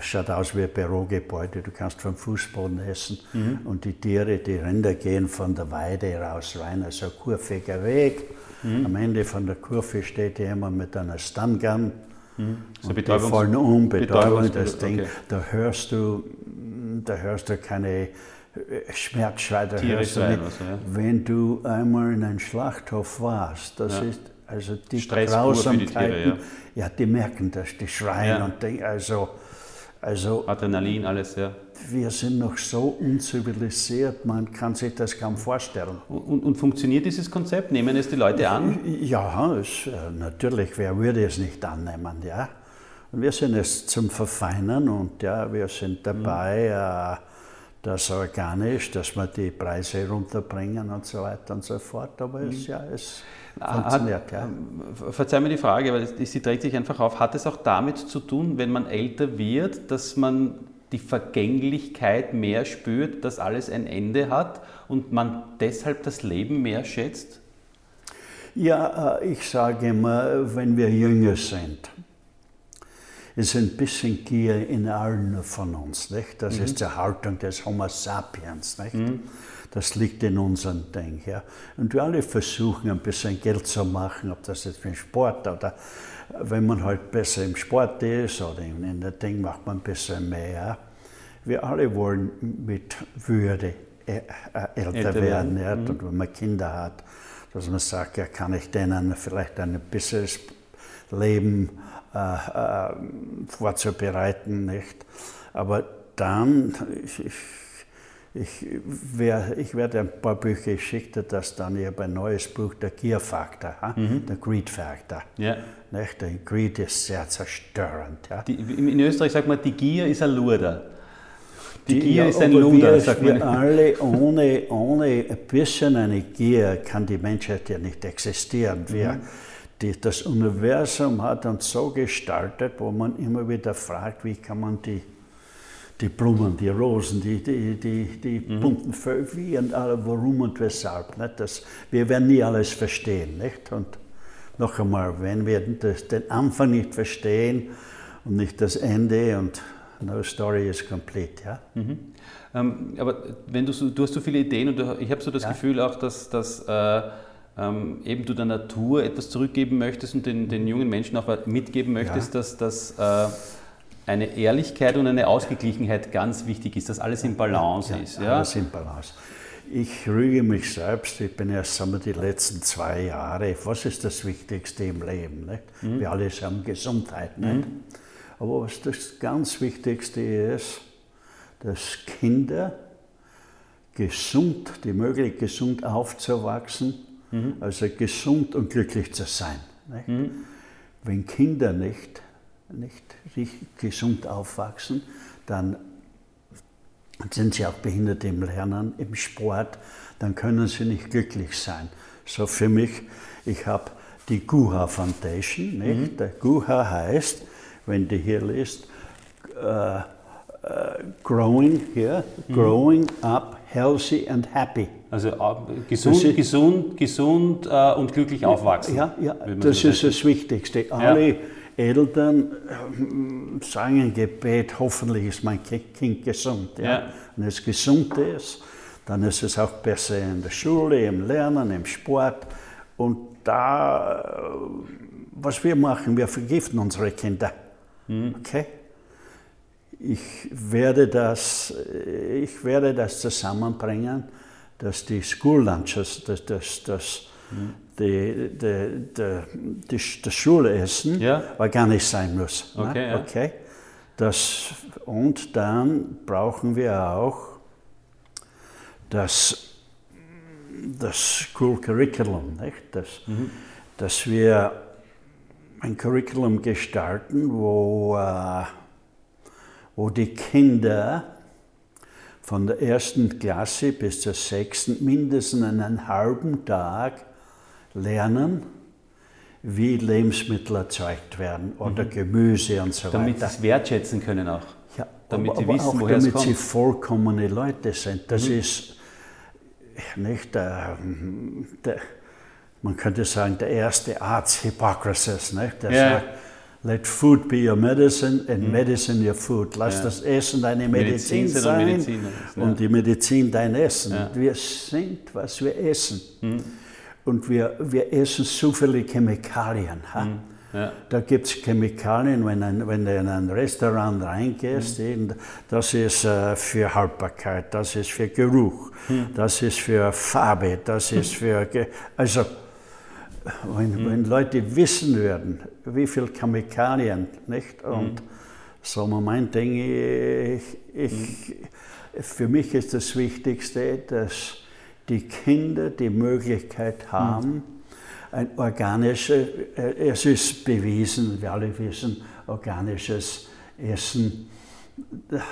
schaut aus wie ein Bürogebäude, du kannst vom Fußboden essen mhm. und die Tiere, die Rinder gehen von der Weide raus rein, also ein kurviger Weg. Mhm. Am Ende von der Kurve steht jemand mit einer Stungun mhm. so und die fallen um, Betäubung, das Ding. Okay. Da hörst du, da hörst du keine Schmerzschrei, da hörst du nicht. Also, ja. Wenn du einmal in einem Schlachthof warst, das ja. ist also die Grausamkeiten, die, Tiere, ja. ja. die merken das, die schreien und die, also, also Adrenalin, alles, ja. Wir sind noch so unzivilisiert, man kann sich das kaum vorstellen. Und, und funktioniert dieses Konzept? Nehmen es die Leute an? Ja, es, äh, natürlich, wer würde es nicht annehmen, ja. Und wir sind es zum Verfeinern und ja, wir sind dabei, mhm. äh, das organisch, dass wir die Preise runterbringen und so weiter und so fort. Aber es, mhm. ja, es funktioniert. ja. Verzeih mir die Frage, weil sie dreht sich einfach auf. Hat es auch damit zu tun, wenn man älter wird, dass man die Vergänglichkeit mehr spürt, dass alles ein Ende hat und man deshalb das Leben mehr schätzt? Ja, äh, ich sage immer, wenn wir jünger sind, ist ein bisschen Gier in allen von uns. Nicht? Das mhm. ist die Haltung des Homo sapiens. Nicht? Mhm. Das liegt in unserem Ding. Ja. Und wir alle versuchen, ein bisschen Geld zu machen, ob das jetzt für den Sport oder wenn man halt besser im Sport ist oder in der Ding macht man ein bisschen mehr. Wir alle wollen mit Würde äh, äh, älter, werden. Ja. Mhm. Und wenn man Kinder hat, dass man sagt, ja, kann ich denen vielleicht ein besseres Leben äh, äh, vorzubereiten. Nicht? Aber dann, ich, ich, ich, wär, ich werde ein paar Bücher geschickt, dass dann ich ein neues Buch, der Gear Factor, mhm. der Greed Factor. Ja. Nicht? Der Greed ist sehr zerstörend. Ja? Die, in Österreich sagt man, die Gier ist ein Luder. Die, die Gier ja, ist ein Luder, sagt man. Wir alle ohne, ohne ein bisschen eine Gier kann die Menschheit ja nicht existieren. Wir, mhm die, das Universum hat uns so gestaltet, wo man immer wieder fragt, wie kann man die, die Blumen, die Rosen, die, die, die, die mhm. bunten Vögel, wie und alle, warum und weshalb. Nicht? Das, wir werden nie alles verstehen. Nicht? Und noch einmal, wenn wir das, den Anfang nicht verstehen und nicht das Ende und no story is complete. Ja? Mhm. Ähm, aber wenn du, so, du hast so viele Ideen und du, ich habe so das ja. Gefühl auch, dass, dass äh, ähm, eben du der Natur etwas zurückgeben möchtest und den, den jungen Menschen auch mitgeben möchtest, ja. dass, dass äh, eine Ehrlichkeit und eine Ausgeglichenheit ganz wichtig ist, dass alles im Balance ja, ist. Ja? Alles im Balance. Ich rüge mich selbst, ich bin erst sagen wir, die letzten zwei Jahre, was ist das Wichtigste im Leben? Mhm. Wir alle sagen Gesundheit. Mhm. Aber was das ganz Wichtigste ist, dass Kinder gesund, die Möglichkeit gesund aufzuwachsen, mhm. also gesund und glücklich zu sein. Mhm. Wenn Kinder nicht, nicht gesund aufwachsen, dann sind sie auch behindert im Lernen, im Sport, dann können sie nicht glücklich sein. So für mich, ich habe die Guha Foundation. Nicht? Mhm. Der Guha heißt, wenn du hier liest, uh, uh, growing here, mhm. growing up healthy and happy. Also äh, gesund, ist, gesund, gesund äh, und glücklich aufwachsen. Ja, ja das so ist das Wichtigste. Alle ja. Eltern äh, sagen ein Gebet, hoffentlich ist mein Kind gesund. Ja? ja. Wenn es gesund ist, dann ist es auch besser in der Schule, im Lernen, im Sport. Und da was wir machen, wir vergiften unsere Kinder. Okay? Ich werde, das, ich werde das zusammenbringen, dass die School Lunches, dass, dass, dass die, die, die, das Schulessen Ja. organisch sein muss. ne? Okay, ja. okay? Das, und dann brauchen wir auch das, das School Curriculum, nicht? Dass, dass wir ein Curriculum gestalten, wo, äh, wo die Kinder von der ersten Klasse bis zur sechsten mindestens einen halben Tag lernen, wie Lebensmittel erzeugt werden oder Gemüse und so Damit sie weiter. es wertschätzen können auch. Ja, damit aber, sie aber wissen, auch woher es damit sie kommt. vollkommene Leute sind. Mhm. Das ist nicht der, der, man könnte sagen, der erste Arzt Hippokrates, nicht? der Ja. Mhm. sagt, let food be your medicine and medicine your food. Lass Ja. das Essen deine Medizin Medizin, sein und Medizin ja. und die Medizin dein Essen. Wir sind, was wir essen. Und wir, wir essen so viele Chemikalien. Mhm. Ja. Da gibt es Chemikalien, wenn, ein, wenn du in ein Restaurant reingehst, Mhm. das ist äh, für Haltbarkeit, das ist für Geruch, Mhm. das ist für Farbe, das ist für... Also, wenn, Mhm. wenn Leute wissen würden, wie viel Chemikalien, nicht? Mhm. Und so Moment denke ich, ich Mhm. für mich ist das Wichtigste, dass die Kinder die Möglichkeit haben, ein organisches, äh, es ist bewiesen, wir alle wissen, organisches Essen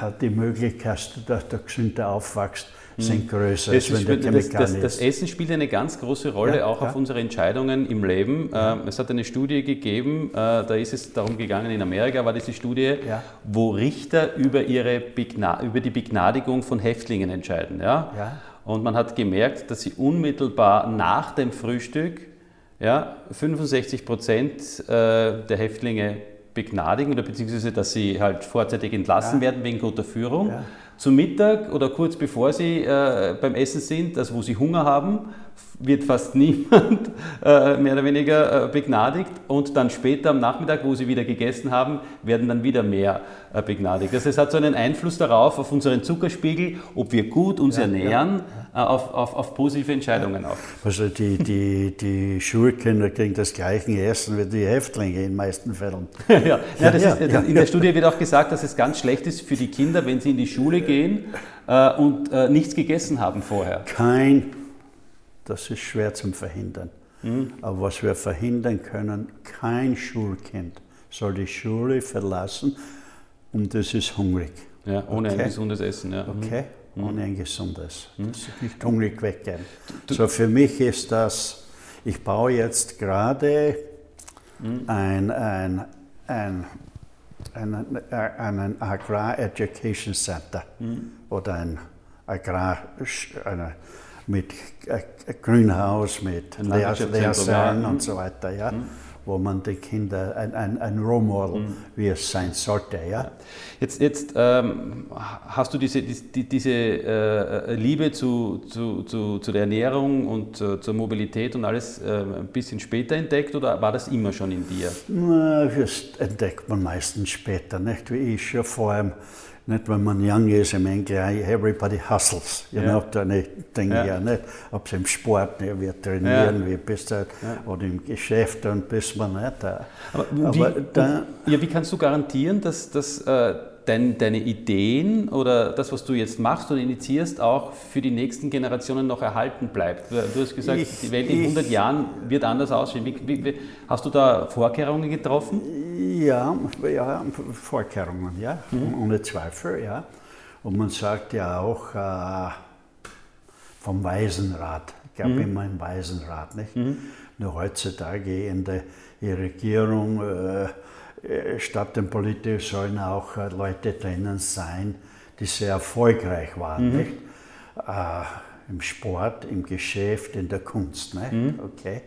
hat die Möglichkeit, dass du gesünder aufwachst, sind größer, Das, als wenn der das, das, das. Essen spielt eine ganz große Rolle Ja, auch ja. auf unsere Entscheidungen im Leben. Ähm, Es hat eine Studie gegeben, äh, da ist es darum gegangen, in Amerika war diese Studie, Ja. wo Richter über, ihre Begna über die Begnadigung von Häftlingen entscheiden. Ja? Und man hat gemerkt, dass sie unmittelbar nach dem Frühstück ja, 65 Prozent äh, der Häftlinge begnadigen oder beziehungsweise, dass sie halt vorzeitig entlassen Ja. werden wegen guter Führung. Ja. Zum Mittag oder kurz bevor sie äh, beim Essen sind, also wo sie Hunger haben, wird fast niemand äh, mehr oder weniger äh, begnadigt und dann später am Nachmittag, wo sie wieder gegessen haben, werden dann wieder mehr äh, begnadigt. Also es hat so einen Einfluss darauf, auf unseren Zuckerspiegel, ob wir gut uns ernähren, Äh, auf, auf, auf positive Entscheidungen auch. Also die, die, die Schulkinder kriegen das gleiche Essen wie die Häftlinge in den meisten Fällen. ja, ja, ja, ist, ja. In der Studie wird auch gesagt, dass es ganz schlecht ist für die Kinder, wenn sie in die Schule gehen und nichts gegessen haben vorher. Kein, das ist schwer zum Verhindern. Mhm. Aber was wir verhindern können, kein Schulkind soll die Schule verlassen und es ist hungrig. Ja, ohne ein Okay. gesundes Essen. Ja. Okay? Mhm. Ohne ein gesundes. Das ist nicht hungrig weggehen. So für mich ist das, ich baue jetzt gerade Mhm. ein, ein, ein, ein, einen Agrar Education Center Mhm. oder ein Agrar eine, mit äh, Grünhaus, mit Ein Lehr Landwirtschaftszentrum, Lehrsaalen ja. und so weiter, ja, wo man den Kindern ein, ein, ein Role Model, wie es sein sollte, ja. Jetzt, jetzt ähm, hast du diese, die, diese äh, Liebe zu, zu, zu, zu der Ernährung und äh, zur Mobilität und alles äh, ein bisschen später entdeckt oder war das immer schon in dir? Na, das entdeckt man meistens später, nicht? Wie ich schon vor allem, nicht wenn man jung ist, im Englisch, everybody hustles, you know, deine Dinge Ja. ja, nicht? Ob es im Sport, ne, wir trainieren, wir bist du, oder im Geschäft, dann bist man nicht da. Aber, Aber wie, da, ja, wie kannst du garantieren, dass, dass äh, dein, deine Ideen oder das, was du jetzt machst oder initiierst, auch für die nächsten Generationen noch erhalten bleibt? Du du hast gesagt, Ich- die Welt in ich- 100 Jahren wird anders aussehen. Wie, wie, wie, hast du da Vorkehrungen getroffen? Ja, ja, Vorkehrungen, ja, ohne Zweifel, ja. Und man sagt ja auch äh, vom Waisenrat, ich glaube immer im Waisenrat, nicht? Nur heutzutage in der Regierung, äh, statt dem Politiker sollen auch äh, Leute drinnen sein, die sehr erfolgreich waren, nicht? Äh, Im Sport, im Geschäft, in der Kunst, nicht? Okay.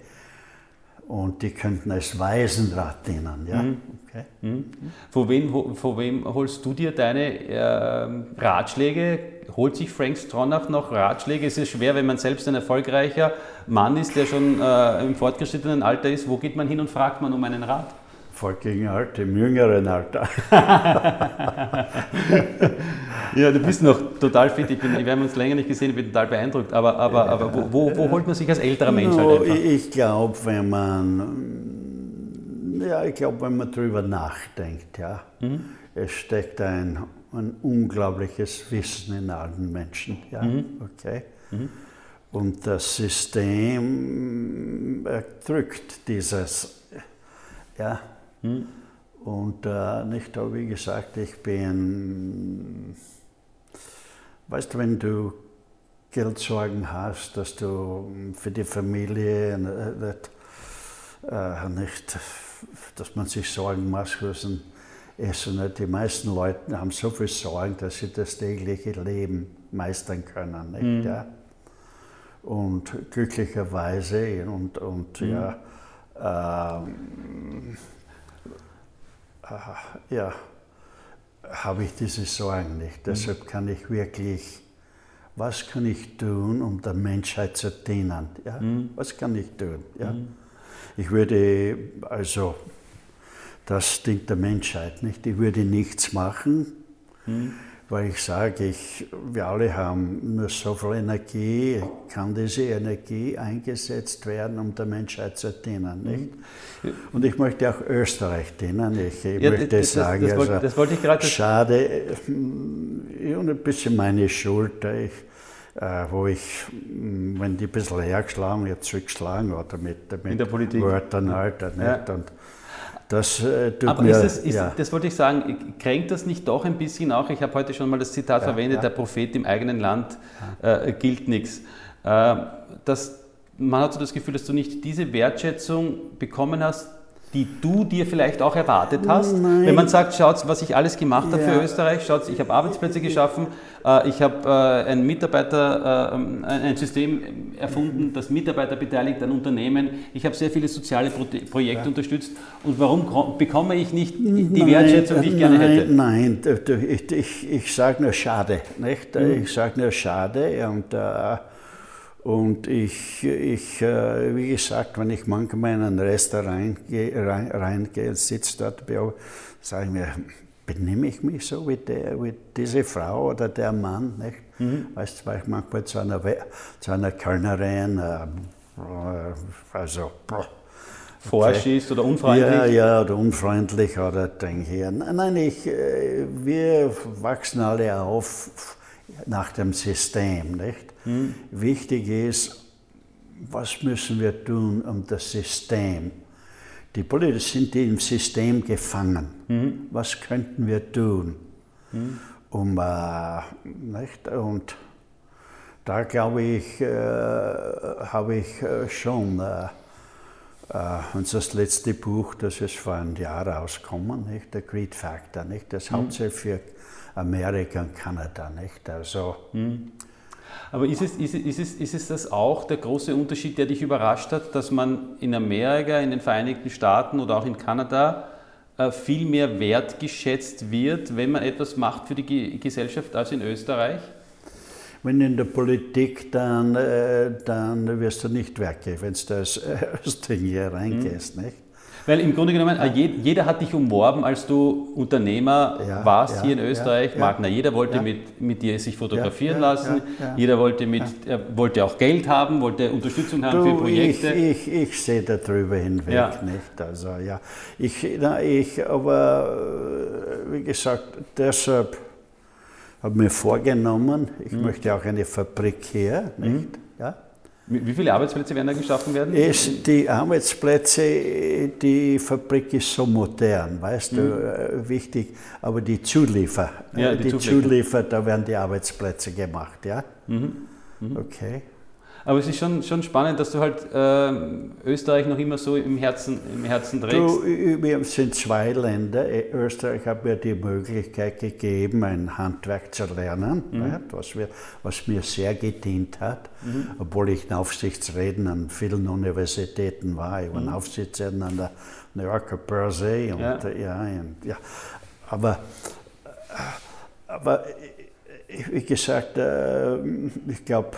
und die könnten als Waisenrat dienen. Ja? Mhm. Okay. Mhm. Von, wem, von wem holst du dir deine äh, Ratschläge? Holt sich Frank Stronach noch Ratschläge? Es ist schwer, wenn man selbst ein erfolgreicher Mann ist, der schon äh, im fortgeschrittenen Alter ist. Wo geht man hin und fragt man um einen Rat? Volk gegen Alte, im jüngeren Alter. ja, du bist noch total fit. Ich bin, wir haben uns länger nicht gesehen, ich bin total beeindruckt. Aber, aber, aber wo, wo, wo holt man sich als älterer Mensch no, halt Ich glaube, wenn man, ja, ich glaube, wenn man darüber nachdenkt, ja, mhm. es steckt ein, ein unglaubliches Wissen in allen Menschen, ja, mhm. okay. Mhm. Und das System drückt dieses, ja, hm. Und äh, nicht, wie gesagt, ich bin, weißt du, wenn du Geldsorgen hast, dass du für die Familie äh, äh, nicht, dass man sich Sorgen macht, müssen essen. Nicht? Die meisten Leute haben so viel Sorgen, dass sie das tägliche Leben meistern können. Nicht? Mhm. Ja? Und glücklicherweise und, und mhm. ja, ähm, äh, ja, habe ich diese Sorgen nicht. Mhm. Deshalb kann ich wirklich, was kann ich tun, um der Menschheit zu dienen? Ja? Mhm. Was kann ich tun? Ja? Mhm. Ich würde, also, das Ding der Menschheit, nicht? Ich würde nichts machen. Mhm weil ich sage, ich, wir alle haben nur so viel Energie, kann diese Energie eingesetzt werden, um der Menschheit zu dienen. Nicht? Und ich möchte auch Österreich dienen. Ich, ich ja, möchte das, sagen, das, das, also, das wollte ich gerade. Schade, und ein bisschen meine Schuld, ich, äh, wo ich, wenn die ein bisschen hergeschlagen, jetzt zurückgeschlagen oder mit, mit Wörtern halt. Nicht? Ja. Und, das äh, tut Aber mir, ist das, ist, ja. das wollte ich sagen, kränkt das nicht doch ein bisschen auch? Ich habe heute schon mal das Zitat ja, verwendet, ja. der Prophet im eigenen Land äh, gilt nichts. Äh, man hat so das Gefühl, dass du nicht diese Wertschätzung bekommen hast, die du dir vielleicht auch erwartet hast? Nein. Wenn man sagt, schaut, was ich alles gemacht habe ja. für Österreich, schaut, ich habe Arbeitsplätze geschaffen, äh, ich habe äh, ein Mitarbeiter, äh, ein System erfunden, das Mitarbeiter beteiligt an Unternehmen, ich habe sehr viele soziale Projekte ja. unterstützt und warum bekomme ich nicht die Wertschätzung, die ich gerne hätte? Nein, ich, ich, ich sage nur schade, nicht? Mhm. Ich sage nur schade und und ich, ich äh, wie gesagt, wenn ich manchmal in ein Restaurant reingehe, rein, sitze dort, sage ich mir, benehme ich mich so wie, der, wie diese Frau oder der Mann? Nicht? Mhm. Weißt du, weil ich manchmal zu einer, zu einer Kellnerin, äh, also, okay. ist oder unfreundlich? Ja, ja, oder unfreundlich oder denke ich, nein, ich, äh, wir wachsen alle auf nach dem System, nicht? Mhm. Wichtig ist, was müssen wir tun, um das System, die Politiker sind im System gefangen. Mhm. Was könnten wir tun, mhm. um, äh, nicht? Und da glaube ich, äh, habe ich äh, schon äh, Uh, unser letzte Buch, das ist vor einem Jahr rausgekommen, nicht? der Greed Factor, nicht? das mhm. hauptsächlich für Amerika und Kanada. Nicht? Also, mhm. Aber ist es, ist, es, ist, es, ist es das auch der große Unterschied, der dich überrascht hat, dass man in Amerika, in den Vereinigten Staaten oder auch in Kanada äh, viel mehr wertgeschätzt wird, wenn man etwas macht für die Gesellschaft als in Österreich? Wenn in der Politik, dann, äh, dann wirst du nicht werke, wenn du als Österreicher reingehst. Mhm. Nicht? Weil im Grunde genommen, jeder hat dich umworben, als du Unternehmer ja, warst ja, hier in Österreich. Ja, Magna, jeder wollte mit, mit dir sich fotografieren lassen. Jeder wollte, mit, wollte auch Geld haben, wollte Unterstützung haben du, für Projekte. Ich, ich, ich sehe darüber hinweg nicht. Also, ja. ich, na, ich, aber äh, wie gesagt, deshalb habe ich mir vorgenommen, ich mhm. möchte auch eine Fabrik her. Nicht? Mhm. Wie viele Arbeitsplätze werden da geschaffen werden? Es, die Arbeitsplätze, die Fabrik ist so modern, weißt mhm. du, äh, wichtig, aber die Zuliefer, ja, die, die Zuliefer, da werden die Arbeitsplätze gemacht, ja? Mhm. Mhm. Okay. Aber es ist schon, schon spannend, dass du halt äh, Österreich noch immer so im Herzen, im Herzen trägst. Du, wir sind zwei Länder. Österreich hat mir die Möglichkeit gegeben, ein Handwerk zu lernen, mhm. was, wir, was mir sehr gedient hat, mhm. obwohl ich ein Aufsichtsredner an vielen Universitäten war. Ich war mhm. Aufsichtsredner an der New Yorker Börse. Und, ja. Ja, und, ja. Aber, aber wie gesagt, äh, ich glaube,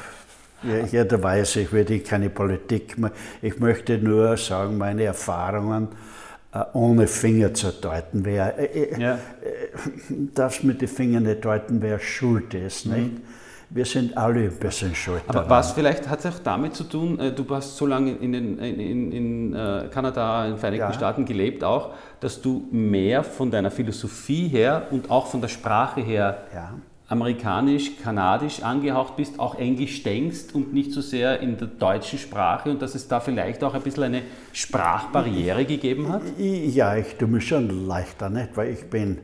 jeder weiß, ich will keine Politik mehr. Ich möchte nur sagen, meine Erfahrungen äh, ohne Finger zu deuten. Wer, äh, ja. darfst mit den Fingern nicht deuten, wer schuld ist. Mhm. Nicht? Wir sind alle ein bisschen schuld. Aber daran. was vielleicht hat es auch damit zu tun, du hast so lange in, den, in, in Kanada, in den Vereinigten ja. Staaten gelebt auch, dass du mehr von deiner Philosophie her und auch von der Sprache her ja amerikanisch, kanadisch angehaucht bist, auch Englisch denkst und nicht so sehr in der deutschen Sprache und dass es da vielleicht auch ein bisschen eine Sprachbarriere gegeben hat? Ja, ich tue mich schon leichter, nicht? weil ich bin,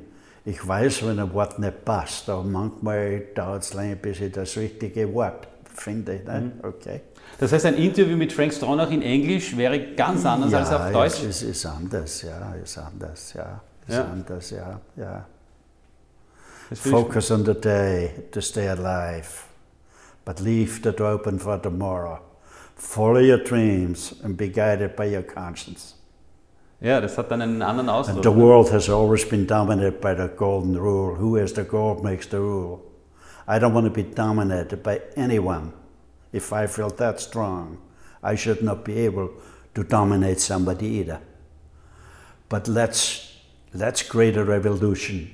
ich weiß, wenn ein Wort nicht passt, aber manchmal dauert es länger, bis ich das richtige Wort finde. Nicht? Mhm. Okay. Das heißt, ein Interview mit Frank Stronach in Englisch wäre ganz anders ja, als auf Deutsch? Ja, es ist anders, ja, ist anders, ja. Ist ja. anders, ja, ja. Focus on the day to stay alive, but leave the door open for tomorrow. Follow your dreams and be guided by your conscience. Ja, das hat dann einen anderen Ausdruck. And the world has always been dominated by the golden rule. Who has the gold makes the rule. I don't want to be dominated by anyone. If I feel that strong, I should not be able to dominate somebody either. But let's, let's create a revolution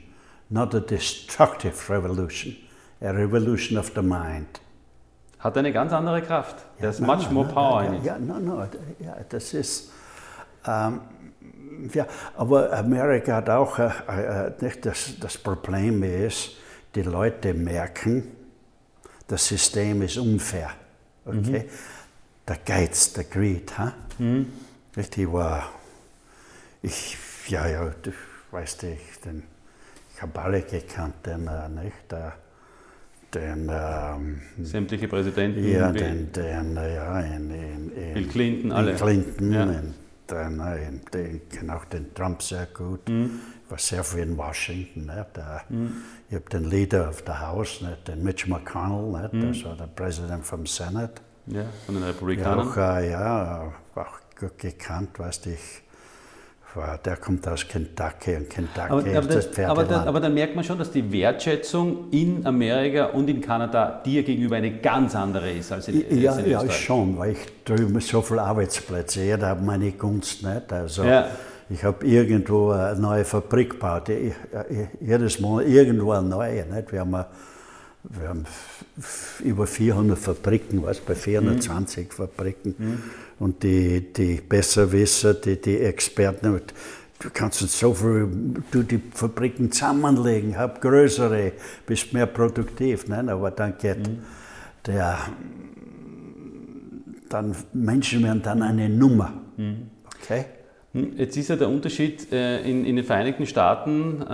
not a destructive revolution, a revolution of the mind. Hat eine ganz andere Kraft. Ja, There's much no, more no, power in it. Ja, no, no, ja, das ist. Ähm, ja, aber Amerika hat auch äh, äh, nicht das, das Problem ist, die Leute merken, das System ist unfair. Okay? Mhm. Der Geiz, der Greed. Huh? Mhm. Ich war, ich, ja, ja, du weißt ich, den Kabale gekannt, den, äh, nicht, äh, den ähm, sämtliche Präsidenten, ja, den, den, ja, in, in, in Bill Clinton, alle. Clinton, ja. in, den, in, den, ich kenne auch den Trump sehr gut. Mhm. Ich war sehr viel in Washington. Nicht? Der, mhm. Ich habe den Leader of the House, nicht? den Mitch McConnell, nicht? Mhm. das war der Präsident vom Senate. Ja, von den Republikanern. Ja, auch, äh, ja, auch gut gekannt, weißt du, ich der kommt aus Kentucky und Kentucky aber, ist aber das, das aber, dann, aber dann merkt man schon, dass die Wertschätzung in Amerika und in Kanada dir gegenüber eine ganz andere ist als in, ja, als in Ja, schon, weil ich drüben so viele Arbeitsplätze, jeder hat meine Gunst nicht. Also ja. ich habe irgendwo eine neue Fabrik gebaut, jedes Monat irgendwo eine neue. Nicht? Wir haben wir haben über 400 Fabriken, was bei 420 mhm. Fabriken. Mhm. Und die, die Besserwisser, die, die Experten, du kannst uns so viel, du die Fabriken zusammenlegen, hab größere, bist mehr produktiv. Nein, aber dann geht mhm. der, dann Menschen werden dann eine Nummer. Mhm. Okay? Hm, jetzt ist ja der Unterschied äh, in, in den Vereinigten Staaten, äh,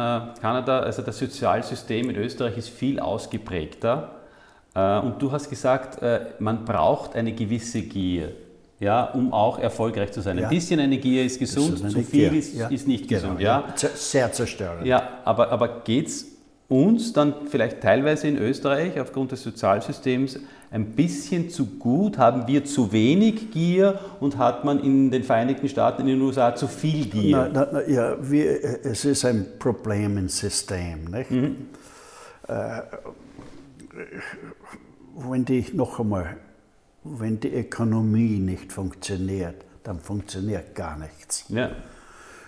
Kanada, also das Sozialsystem in Österreich ist viel ausgeprägter. Äh, und du hast gesagt, man braucht eine gewisse Gier, ja, um auch erfolgreich zu sein. Ja. Ein bisschen eine Gier ist gesund, ist zu viel ist, ja. ist, nicht genau, gesund. Ja. Sehr zerstörend. Ja, aber, aber geht es uns dann vielleicht teilweise in Österreich aufgrund des Sozialsystems ein bisschen zu gut? Haben wir zu wenig Gier und hat man in den Vereinigten Staaten, in den USA zu viel Gier? Na, na, ja, wir, es ist ein Problem im System. Nicht? Mhm. Äh, wenn die, noch einmal, wenn die Ökonomie nicht funktioniert, dann funktioniert gar nichts. Ja.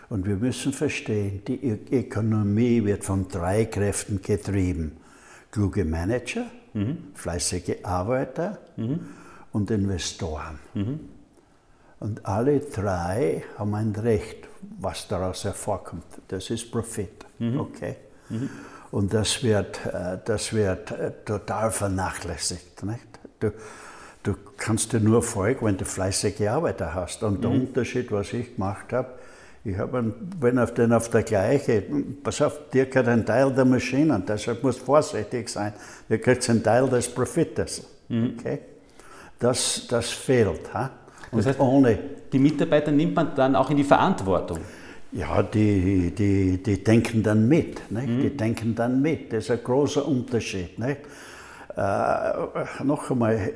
Und wir müssen verstehen, die Ökonomie wird von drei Kräften getrieben. Kluge Manager, mhm. fleißige Arbeiter mhm. und Investoren. Mhm. Und alle drei haben ein Recht, was daraus hervorkommt. Das ist Profit. Mhm. Okay? Mhm. Und das wird, äh, das wird äh, total vernachlässigt. Nicht? Du, du kannst dir nur folgen, wenn du fleißige Arbeiter hast. Und der mhm. Unterschied, was ich gemacht habe, ich habe wenn auf den auf der gleiche, pass auf, dir gehört ein Teil der Maschinen, deshalb musst du vorsichtig sein. Dir gehört ein Teil des Profites. Mhm. Okay? Das, das fehlt. Ha? Und das heißt, ohne die Mitarbeiter nimmt man dann auch in die Verantwortung. Ja, die, die, die denken dann mit. Nicht? Mhm. Die denken dann mit. Das ist ein großer Unterschied. Nicht? Äh, noch einmal,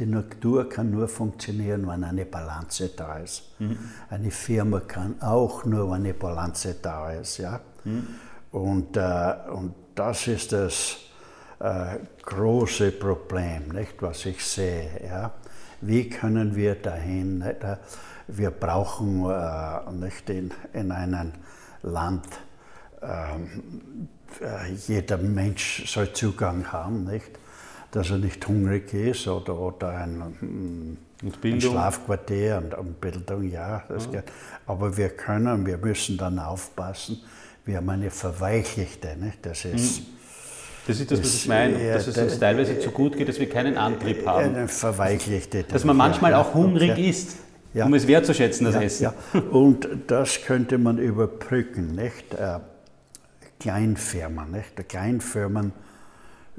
die Natur kann nur funktionieren, wenn eine Balance da ist. Mhm. Eine Firma kann auch nur, wenn eine Balance da ist. Ja? Mhm. Und, äh, und das ist das äh, große Problem, nicht, was ich sehe. Ja? Wie können wir dahin? Nicht? Wir brauchen äh, nicht in, in einem Land, ähm, äh, jeder Mensch soll Zugang haben, nicht? Dass er nicht hungrig ist oder, oder ein, ein Schlafquartier und, und, Bildung, ja, das ja. geht. Aber wir können, wir müssen dann aufpassen, wir haben eine verweichlichte, nicht? das ist... Das ist das, was ich meine, ja, dass es uns teilweise zu gut geht, dass wir keinen Antrieb haben. Eine verweichlichte. Dass man manchmal auch hungrig ist, ja. um es wertzuschätzen, das Essen. Und das könnte man überbrücken, nicht? Äh, Kleinfirmen, nicht? Kleinfirmen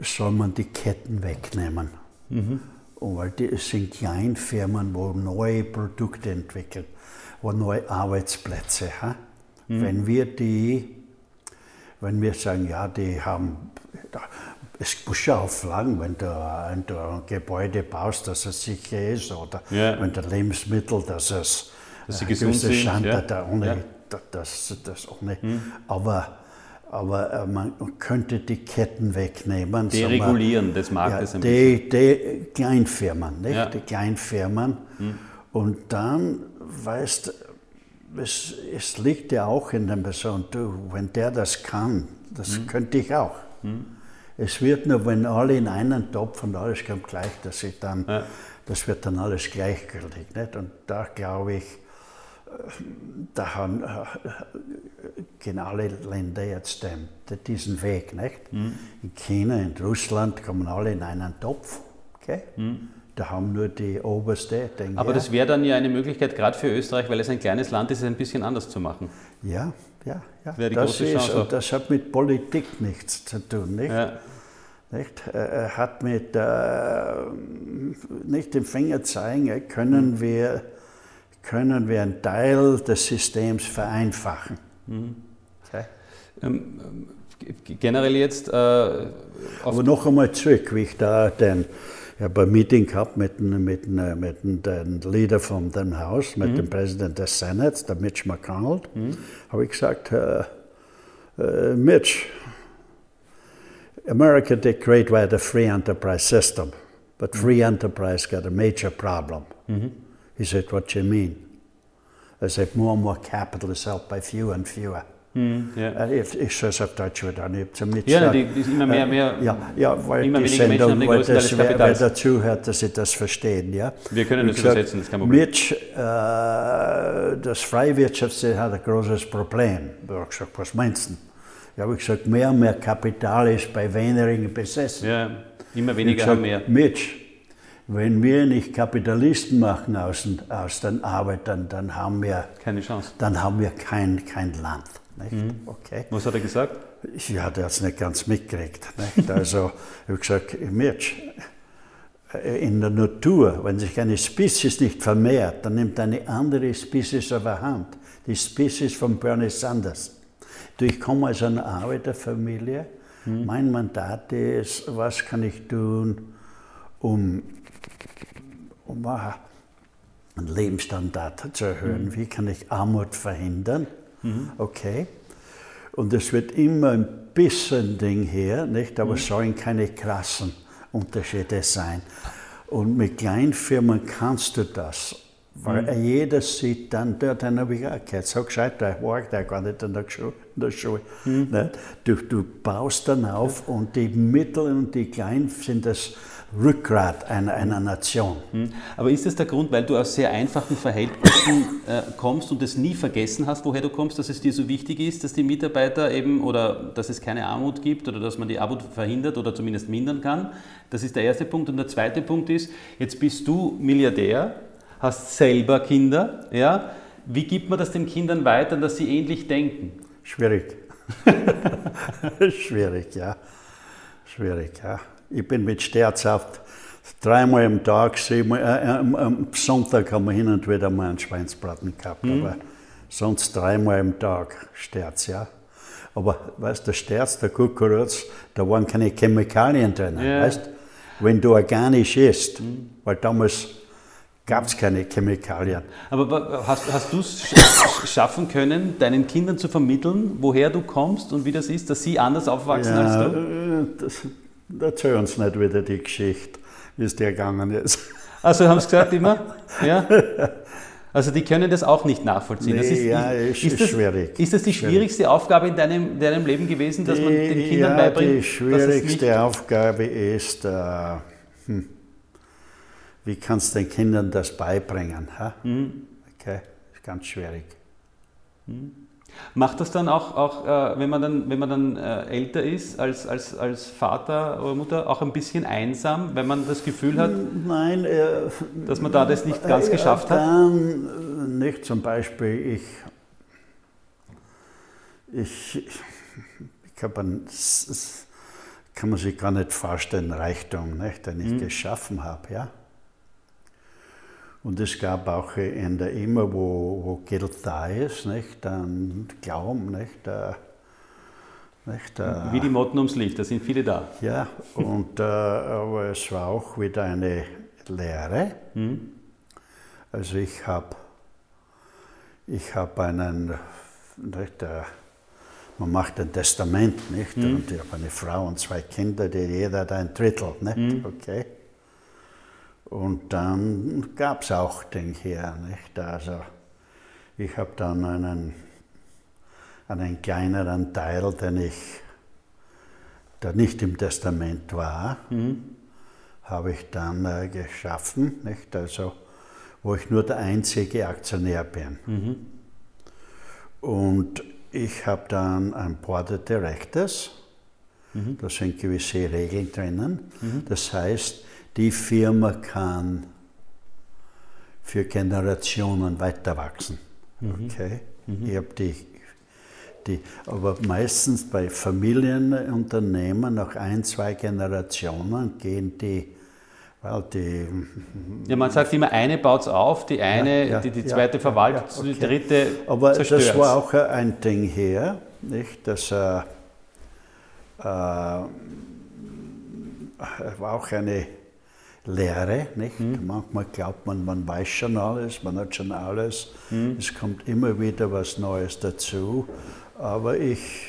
soll man die Ketten wegnehmen. Mhm. Und weil die, es sind Kleinfirmen, wo neue Produkte entwickeln, wo neue Arbeitsplätze. Mhm. Wenn wir die, wenn wir sagen, ja, die haben, es muss ja auflagen, wenn du, wenn du ein Gebäude baust, dass es sicher ist, oder ja. wenn du Lebensmittel, dass es dass sie gesund sind. Stand, ja. ohne, ja. das, das ohne. Mhm. Aber aber äh, man könnte die Ketten wegnehmen. Deregulieren des Marktes ja, ein die, die Kleinfirmen, nicht? Ja. die Kleinfirmen. Hm. Und dann, weißt es, es liegt ja auch in der Person, du, wenn der das kann, das hm. könnte ich auch. Hm. Es wird nur, wenn alle in einen Topf und alles kommt gleich, dass ich dann, ja. das wird dann alles gleichgültig. Nicht? Und da glaube ich, da haben, gehen alle Länder jetzt den, diesen Weg. Nicht? Mhm. In China, in Russland kommen alle in einen Topf. Okay? Mhm. Da haben nur die Oberste. Den Aber das wäre dann ja eine Möglichkeit, gerade für Österreich, weil es ein kleines Land ist, es ein bisschen anders zu machen. Ja, ja, ja. Das, das ist, und das hat mit Politik nichts zu tun. Nicht? Ja. Nicht? Er hat mit äh, nicht den Finger zeigen, können mhm. wir können wir einen Teil des Systems vereinfachen. Mhm. Okay. Ähm, generell jetzt. Äh, Aber noch einmal zurück, wie ich da den. Ich habe ein Meeting gehabt mit, mit, mit dem Leader von dem Haus, mit mhm. dem Präsident des Senats, der Mitch McConnell. Mhm. Habe ich gesagt, uh, uh, Mitch, America did great with a free enterprise system, but free mhm. enterprise got a major problem. Mhm. He said, What you mean? I said, More and more capital is held by fewer and fewer. Hm, ja. Ich, ich soll es auf Deutsch wieder nicht zum Ja, die, die immer mehr, mehr, ja, ja, weil immer die Sendung, weil, das, wer, wer dazuhört, dass sie das verstehen. Ja. Wir können das übersetzen, das ist kein Problem. Mitch, äh, das Freiwirtschaftssystem hat ein großes Problem. Ich habe gesagt, was meinst du? Ich habe gesagt, mehr und mehr Kapital ist bei wenigen besessen. Ja, immer weniger gesagt, haben mehr. Mitch, wenn wir nicht Kapitalisten machen aus, aus den Arbeitern, dann haben wir keine Chance. Dann haben wir kein, kein Land. Mhm. Okay. Was hat er gesagt? Ja, der hat es nicht ganz mitgekriegt. Nicht? Also, ich habe gesagt, Mitch, in der Natur, wenn sich eine Spezies nicht vermehrt, dann nimmt eine andere Spezies überhand. Die Spezies von Bernie Sanders. Du, ich komme aus einer Arbeiterfamilie. Mhm. Mein Mandat ist, was kann ich tun, um um einen Lebensstandard zu erhöhen. Mhm. Wie kann ich Armut verhindern? Mhm. Okay. Und es wird immer ein bisschen Ding her, nicht? aber mhm. es sollen keine krassen Unterschiede sein. Und mit Kleinfirmen kannst du das. Weil mhm. jeder sieht dann, der, den habe ich auch gehört, so gescheit, der war der gar nicht in der Schule. In der Schule mhm. du, du baust dann auf und die Mittel und die Kleinen sind das Rückgrat einer, einer Nation. Hm. Aber ist das der Grund, weil du aus sehr einfachen Verhältnissen äh, kommst und es nie vergessen hast, woher du kommst, dass es dir so wichtig ist, dass die Mitarbeiter eben oder dass es keine Armut gibt oder dass man die Armut verhindert oder zumindest mindern kann? Das ist der erste Punkt. Und der zweite Punkt ist, jetzt bist du Milliardär, hast selber Kinder, ja? Wie gibt man das den Kindern weiter, dass sie ähnlich denken? Schwierig. Schwierig, ja. Schwierig, ja. Ich bin mit Stärz auf dreimal am Tag, siebenmal, äh, am, am, Sonntag haben wir hin und wieder mal einen Schweinsbraten gehabt, mhm. aber sonst dreimal am Tag Sterz, ja. Aber weißt der Sterz, der Kukuruz, da waren keine Chemikalien drin, ja. weißt wenn du organisch isst, mhm. weil damals gab es keine Chemikalien. Aber hast, hast du es schaffen können, deinen Kindern zu vermitteln, woher du kommst und wie das ist, dass sie anders aufwachsen ja, als du? Äh, das, erzähl uns nicht wieder die Geschichte, wie es dir gegangen ist. Also haben sie gesagt immer? Ja? Also die können das auch nicht nachvollziehen. Nee, das ist, ja, ist, ist, das, schwierig. Ist das die schwierigste Aufgabe in deinem, deinem Leben gewesen, dass man den Kindern ja, beibringt? Die schwierigste Aufgabe ist, äh, hm, wie kannst du den Kindern das beibringen? Mhm. Okay, ist ganz schwierig. Mhm. Macht das dann auch, auch äh, wenn man dann, wenn man dann äh, älter ist, als, als, als Vater oder Mutter, auch ein bisschen einsam, wenn man das Gefühl hat, Nein, äh, dass man da das nicht ganz äh, geschafft hat? Dann nicht zum Beispiel, ich, ich, ich habe ein, kann man sich gar nicht vorstellen, Reichtum, nicht, den ich mhm. geschaffen habe. Ja? Und es gab auch in der immer, wo, wo Geld da ist, nicht, dann Glauben, nicht, äh, nicht, äh, Wie die Motten ums Licht, da sind viele da. Ja, und, äh, aber es war auch wieder eine Lehre. Mhm. Also ich habe ich hab einen, nicht, äh, man macht ein Testament, nicht? Mhm. Und ich habe eine Frau und zwei Kinder, die jeder hat ein Drittel, nicht? Mhm. Okay. Und dann gab es auch den hier. Nicht? Also ich habe dann einen, einen kleineren Teil, den ich, der nicht im Testament war, mhm. habe ich dann äh, geschaffen, nicht? Also, wo ich nur der einzige Aktionär bin. Mhm. Und ich habe dann ein Board of Directors, mhm. da sind gewisse Regeln drinnen. Mhm. Das heißt, die Firma kann für Generationen weiter wachsen. Mhm. Okay? Mhm. Ich habe die, die, aber meistens bei Familienunternehmen nach ein, zwei Generationen gehen die weil die, ja, man sagt immer, eine baut es auf, die eine, ja, ja, die, die zweite ja, verwaltet, okay. die dritte Aber zerstört. das war auch ein Ding hier, nicht, dass äh, äh, war auch eine Lehre. Nicht? Mhm. Manchmal glaubt man, man weiß schon alles, man hat schon alles. Mhm. Es kommt immer wieder was Neues dazu. Aber ich,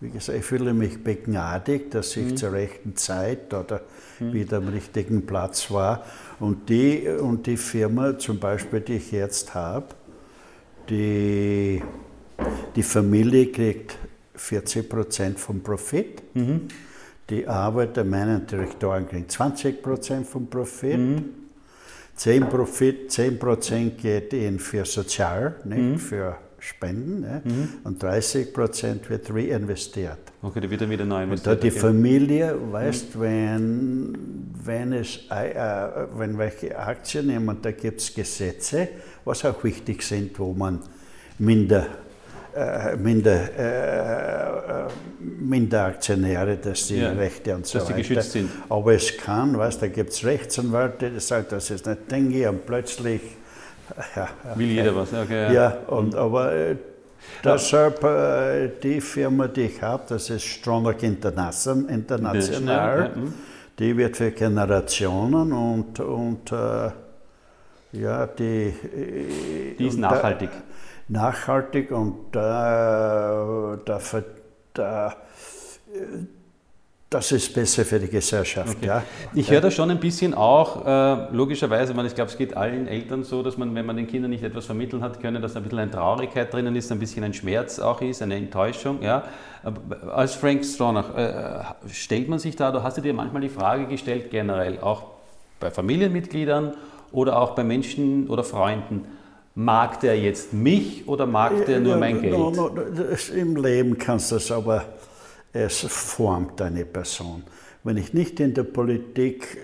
wie gesagt, ich fühle mich begnadigt, dass ich mhm. zur rechten Zeit oder mhm. wieder am richtigen Platz war. Und die, und die Firma zum Beispiel, die ich jetzt habe, die, die Familie kriegt 40 Prozent vom Profit. Die Arbeiter meinen Direktoren kriegen 20 Prozent vom Profit. Mhm. 10 Profit, 10 Prozent geht in für Sozial, nicht mhm. für Spenden, ne? mhm. und 30 Prozent wird reinvestiert. Okay, da wird dann wieder neu investiert. Und da die okay. Familie, weißt, mhm. wenn, wenn, es, äh, äh wenn welche Aktien nehmen, da gibt es Gesetze, was auch wichtig sind, wo man minder äh, minder, äh, äh, Minderaktionäre, dass die ja, Rechte und so dass weiter. Die geschützt sind. Aber es kann, weißt, da gibt es Rechtsanwälte, die sagen, das ist nicht Dinge und plötzlich. Ja, Will jeder was, okay. Ja, und, aber äh, deshalb äh, die Firma, die ich habe, das ist Stronach International, International ja, mhm. die wird für Generationen und, und äh, ja, die. Die ist nachhaltig. Da, nachhaltig und da, da, da, das ist besser für die Gesellschaft. Okay. Ja. Ich höre da schon ein bisschen auch, äh, logischerweise, ich glaube, es geht allen Eltern so, dass man, wenn man den Kindern nicht etwas vermitteln hat können, dass ein bisschen eine Traurigkeit drinnen ist, ein bisschen ein Schmerz auch ist, eine Enttäuschung. Ja. Als Frank Stronach, äh, stellt man sich da, oder hast du dir manchmal die Frage gestellt, generell, auch bei Familienmitgliedern oder auch bei Menschen oder Freunden, mag der jetzt mich oder mag der nur mein Geld? No, no, Im Leben kannst du das aber, es formt eine Person. Wenn ich nicht in der Politik,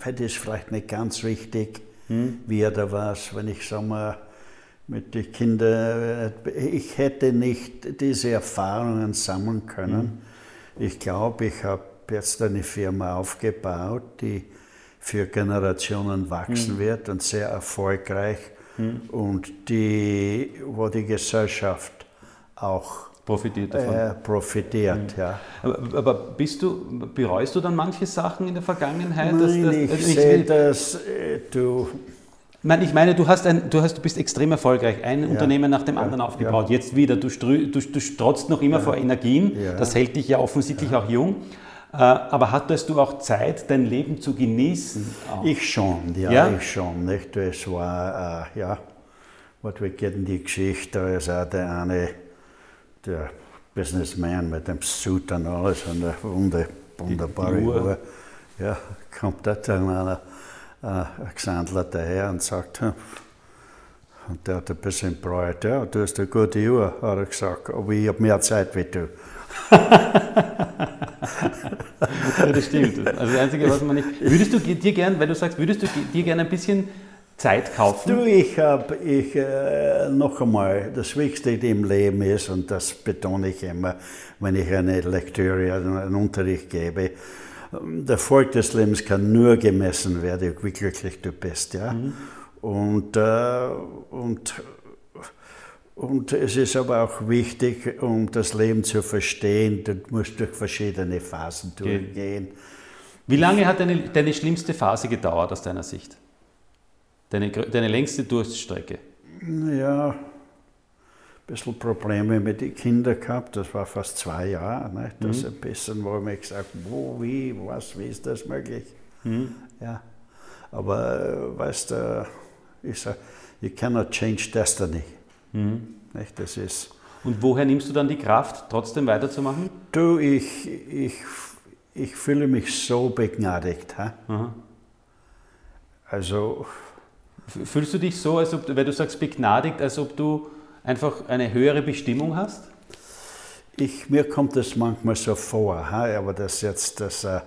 hätte es vielleicht nicht ganz richtig, hm? wie er da war, wenn ich sag mal, mit den Kindern, ich hätte nicht diese Erfahrungen sammeln können. Hm. Ich glaube, ich habe jetzt eine Firma aufgebaut, die für Generationen wachsen mhm. wird und sehr erfolgreich mhm. und die, wo die Gesellschaft auch profitiert davon. Äh, profitiert, mhm. ja. Aber, aber, bist du, bereust du dann manche Sachen in der Vergangenheit? Nein, dass, dass, ich, ich sehe, dass äh, du ich meine, du, hast ein, du, hast, du bist extrem erfolgreich, ein ja. Unternehmen nach dem anderen aufgebaut. Ja. Jetzt wieder, du, strü, du, du strotzt noch immer ja. vor Energien, das hält dich ja offensichtlich auch jung. Äh, aber hattest du auch Zeit, dein Leben zu genießen? Auch? Ich schon, ja, ich schon. Nicht? Es war, äh, ja, was wir kennen die Geschichte, auch der eine, der Businessman mit dem Suit und alles und der wunderbare die, die Uhr. Uhr. Ja, kommt da dann einer äh, Gesandler daher und sagt, hm, und der hat ein bisschen bräut, ja, du hast eine gute Uhr, hat er gesagt, aber ich habe mehr Zeit wie du. Ja, das stimmt. Also das Einzige, was man nicht. Würdest du dir gern, weil du sagst, würdest du dir gerne ein bisschen Zeit kaufen? Du, ich habe, ich, äh, noch einmal, das Wichtigste im Leben ist, und das betone ich immer, wenn ich eine Lektüre, einen Unterricht gebe, der Erfolg des Lebens kann nur gemessen werden, wie glücklich du bist. Ja? Mhm. Und, äh, und, und es ist aber auch wichtig, um das Leben zu verstehen, du musst durch verschiedene Phasen durchgehen. Wie lange hat deine, deine schlimmste Phase gedauert aus deiner Sicht? Deine, deine längste Durststrecke? Ja, bisschen Probleme mit den Kindern gehabt, das war fast zwei Jahre. Ne? Das mhm. ein bisschen, wo ich mir gesagt wo, wie, was, wie ist das möglich? Mhm. Ja. Aber äh, weißt du, ich sage, you cannot change destiny. Mhm. Nicht? Das ist, Und woher nimmst du dann die Kraft, trotzdem weiterzumachen? Du, ich, ich, ich fühle mich so begnadigt. Also. Fühlst du dich so, als ob, weil du sagst begnadigt, als ob du einfach eine höhere Bestimmung hast? Ich, mir kommt das manchmal so vor, aber das jetzt, das, äh,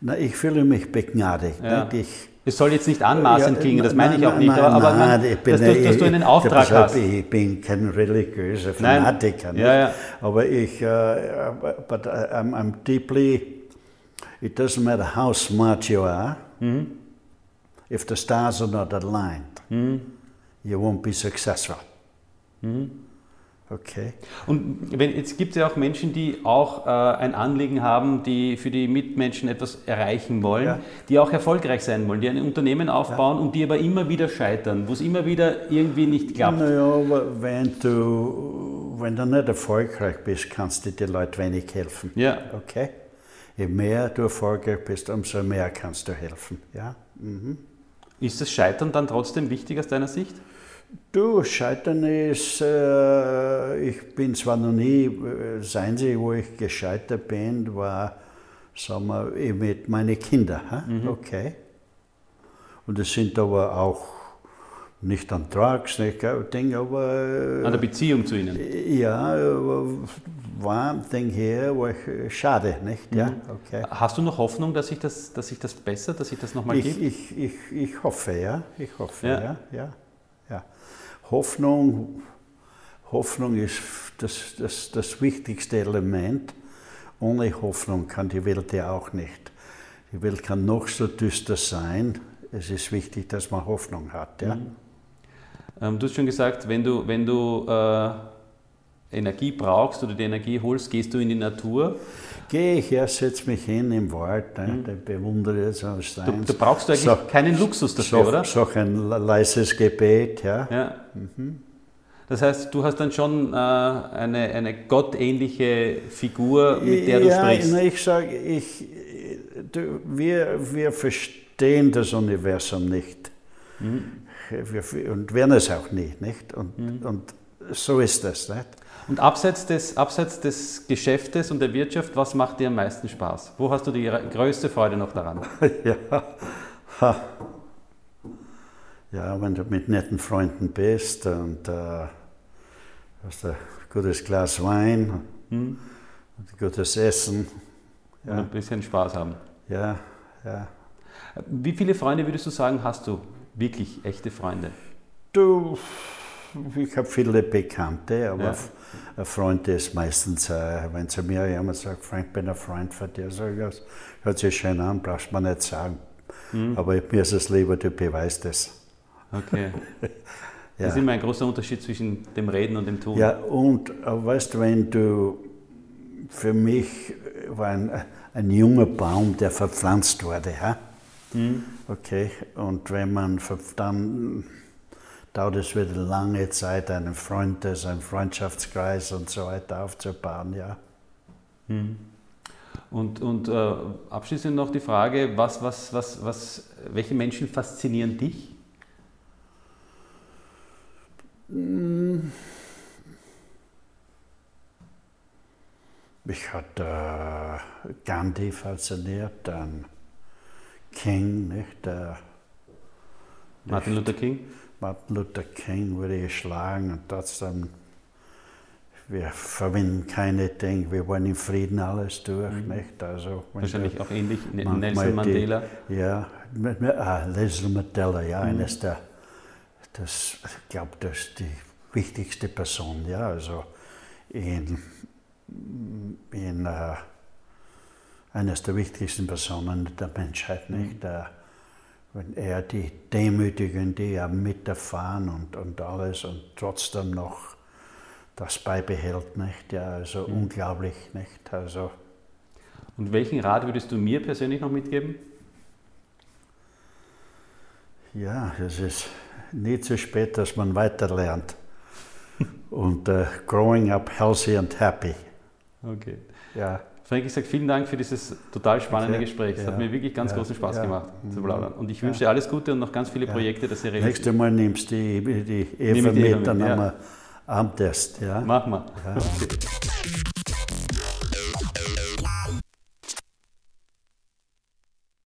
na, ich fühle mich begnadigt. Ja. Ich, es soll jetzt nicht anmaßend ja, klingen, das meine ich auch nicht, nein, aber man, ich bin, dass, du, dass, du einen Auftrag hast. Ich bin kein religiöser Fanatiker, ja, ja. aber ich, uh, but I'm, I'm, deeply, it doesn't matter how smart you are, mhm. if the stars are not aligned, mhm. you won't be successful. Mhm. Okay. Und wenn, jetzt gibt es ja auch Menschen, die auch äh, ein Anliegen haben, die für die Mitmenschen etwas erreichen wollen, ja. die auch erfolgreich sein wollen, die ein Unternehmen aufbauen ja. und die aber immer wieder scheitern, wo es immer wieder irgendwie nicht klappt. Naja, wenn du, wenn du nicht erfolgreich bist, kannst du den Leuten wenig helfen. Ja. Okay? Je mehr du erfolgreich bist, umso mehr kannst du helfen. Ja? Mhm. Ist das Scheitern dann trotzdem wichtig aus deiner Sicht? Du, Scheitern ist, äh, ich bin zwar noch nie, äh, das Einzige, wo ich gescheitert bin, war, sagen wir, eh mit meinen Kindern. Mhm. Okay. Und es sind aber auch nicht an Drugs, nicht Ding, aber. An der Beziehung zu ihnen? Ja, war ein Ding hier, wo ich, schade, nicht? Ja, mhm. okay. Hast du noch Hoffnung, dass sich das, dass sich das bessert, dass sich das nochmal gibt? Ich, ich, ich hoffe, ja. Ich hoffe, ja. ja, ja. Hoffnung, Hoffnung ist das, das, das wichtigste Element. Ohne Hoffnung kann die Welt ja auch nicht. Die Welt kann noch so düster sein. Es ist wichtig, dass man Hoffnung hat. Ja? Mhm. Ähm, du hast schon gesagt, wenn du, wenn du äh, Energie brauchst oder die Energie holst, gehst du in die Natur. Gehe ich, ja, setze mich hin im Wald, ne, mhm. bewundere so Steins. Da, brauchst du eigentlich so, keinen Luxus dafür, so, oder? So ein leises Gebet, ja. ja. Mhm. Das heißt, du hast dann schon äh, eine, eine gottähnliche Figur, mit der du ja, sprichst. Ja, ich sage, ich, wir, wir verstehen das Universum nicht. Mhm. Wir, und werden es auch nicht. nicht? Und, mhm. und so ist das. Nicht? Und abseits des, abseits des Geschäftes und der Wirtschaft, was macht dir am meisten Spaß? Wo hast du die größte Freude noch daran? ja. Ha. ja, wenn du mit netten Freunden bist und äh, hast ein gutes Glas Wein hm. und gutes Essen. Ja. Und ein bisschen Spaß haben. Ja, ja. Wie viele Freunde würdest du sagen, hast du? Wirklich echte Freunde? Du, ich habe viele Bekannte, aber ja. Ein Freund ist meistens, äh, wenn zu mir jemand sagt, Frank, bin ein Freund von dir, sage ich, hört sich schön an, brauchst du mir nicht sagen. Mhm. Aber mir ist es lieber, du beweist es. Okay. ja. Das ist immer ein großer Unterschied zwischen dem Reden und dem Tun. Ja, und weißt du, wenn du, für mich war ein, ein junger Baum, der verpflanzt wurde. Ja? Mhm. Okay, und wenn man dann dauert es wieder lange Zeit, einen Freundes-, einen Freundschaftskreis und so weiter aufzubauen, ja. Mhm. Und, und äh, abschließend noch die Frage, was, was, was, was, welche Menschen faszinieren dich? Hm. Mich hat äh, Gandhi fasziniert, dann King, nicht? Der, Martin Luther King? Martin Luther King wurde geschlagen und trotzdem, wir verwenden keine Dinge, wir wollen in Frieden alles durch. Mhm. Nicht? Also, Wahrscheinlich auch ähnlich Nelson Mandela. Die, ja, ah, Nelson Mandela, ja, mhm. eines der, das, ich glaube, das ist die wichtigste Person, ja, also in, in uh, eines der wichtigsten Personen der Menschheit, nicht? Mhm. Wenn er die Demütigen, die er miterfahren und, und alles und trotzdem noch das beibehält, nicht? Ja, also mhm. unglaublich, nicht? Also, und welchen Rat würdest du mir persönlich noch mitgeben? Ja, es ist nie zu spät, dass man weiterlernt. und uh, growing up healthy and happy. Okay. Ja. Frank, ich sage vielen Dank für dieses total spannende okay. Gespräch. Es ja. hat mir wirklich ganz ja. großen Spaß ja. gemacht zu plaudern. Und ich wünsche dir alles Gute und noch ganz viele Projekte, dass ihr Nächstes Mal nimmst du die, die Eva mit, dann haben wir Abendessen. Ja? Mach mal. Okay.